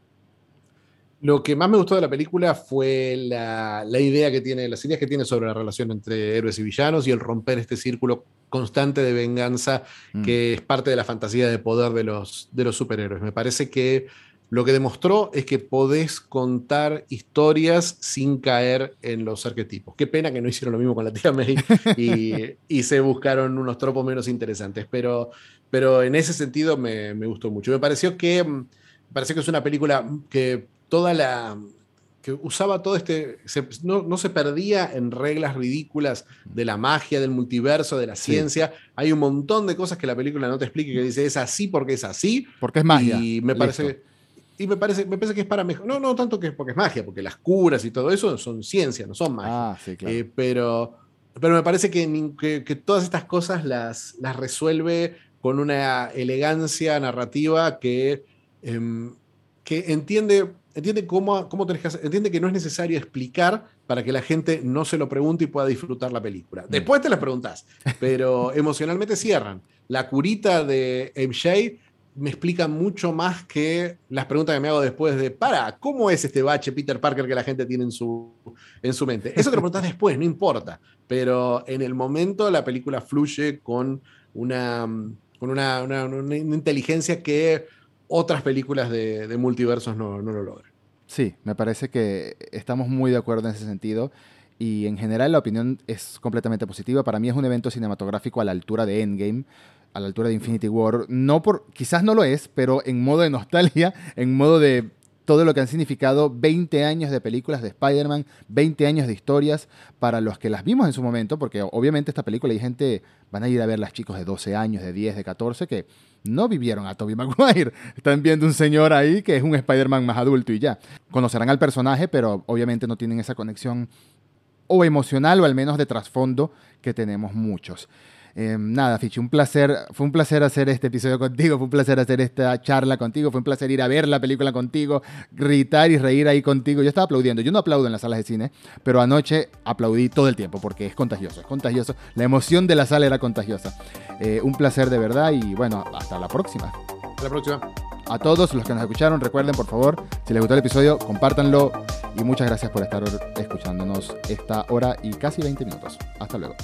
Lo que más me gustó de la película fue la, idea que tiene, las ideas que tiene sobre la relación entre héroes y villanos y el romper este círculo constante de venganza mm. que es parte de la fantasía de poder de los, de los superhéroes. Me parece que lo que demostró es que podés contar historias sin caer en los arquetipos. Qué pena que no hicieron lo mismo con la tía May y, [LAUGHS] se buscaron unos tropos menos interesantes, pero, pero en ese sentido me, me gustó mucho. Me pareció que, me pareció que es una película que toda la que usaba todo este, no, se perdía en reglas ridículas de la magia, del multiverso, de la ciencia. Hay un montón de cosas que la película no te explica, que dice es así porque es así. Porque es magia. Y me parece, y me parece, me parece que es para mejor. No, no tanto que porque es magia, porque las curas y todo eso son ciencia, no son magia. Ah, sí, claro. Eh, pero, pero me parece que, que, todas estas cosas las, las resuelve con una elegancia narrativa que, em, que entiende entiende cómo, cómo tenés que entiende que no es necesario explicar para que la gente no se lo pregunte y pueda disfrutar la película. Mm. Después te la preguntas, pero [LAUGHS] emocionalmente cierran. La curita de MJ me explica mucho más que las preguntas que me hago después de, para, ¿cómo es este bache Peter Parker que la gente tiene en su, en su mente? Eso te lo preguntas después, no importa, pero en el momento la película fluye con una, con una, una inteligencia que otras películas de, multiversos no, no, lo logran. Sí, me parece que estamos muy de acuerdo en ese sentido. Y en general la opinión es completamente positiva. Para mí es un evento cinematográfico a la altura de Endgame, a la altura de Infinity War. No por, quizás no lo es, pero en modo de nostalgia, en modo de todo lo que han significado 20 años de películas de Spider-Man, 20 años de historias para los que las vimos en su momento, porque obviamente esta película hay gente, van a ir a ver las chicos de 12 años, de 10, de 14, que no vivieron a Tobey [LAUGHS] Maguire. Están viendo un señor ahí que es un Spider-Man más adulto y ya. Conocerán al personaje, pero obviamente no tienen esa conexión o emocional o al menos de trasfondo que tenemos muchos. Em, nada, Fichi, un placer, fue un placer hacer este episodio contigo, fue un placer hacer esta charla contigo, fue un placer ir a ver la película contigo, gritar y reír ahí contigo. Yo estaba aplaudiendo, yo no aplaudo en las salas de cine, pero anoche aplaudí todo el tiempo porque es contagioso, es contagioso. La emoción de la sala era contagiosa. Eh, un placer de verdad y bueno, hasta la próxima. Hasta la próxima. A todos los que nos escucharon, recuerden por favor, si les gustó el episodio, compártanlo y muchas gracias por estar escuchándonos esta hora y casi 20 minutos. Hasta luego.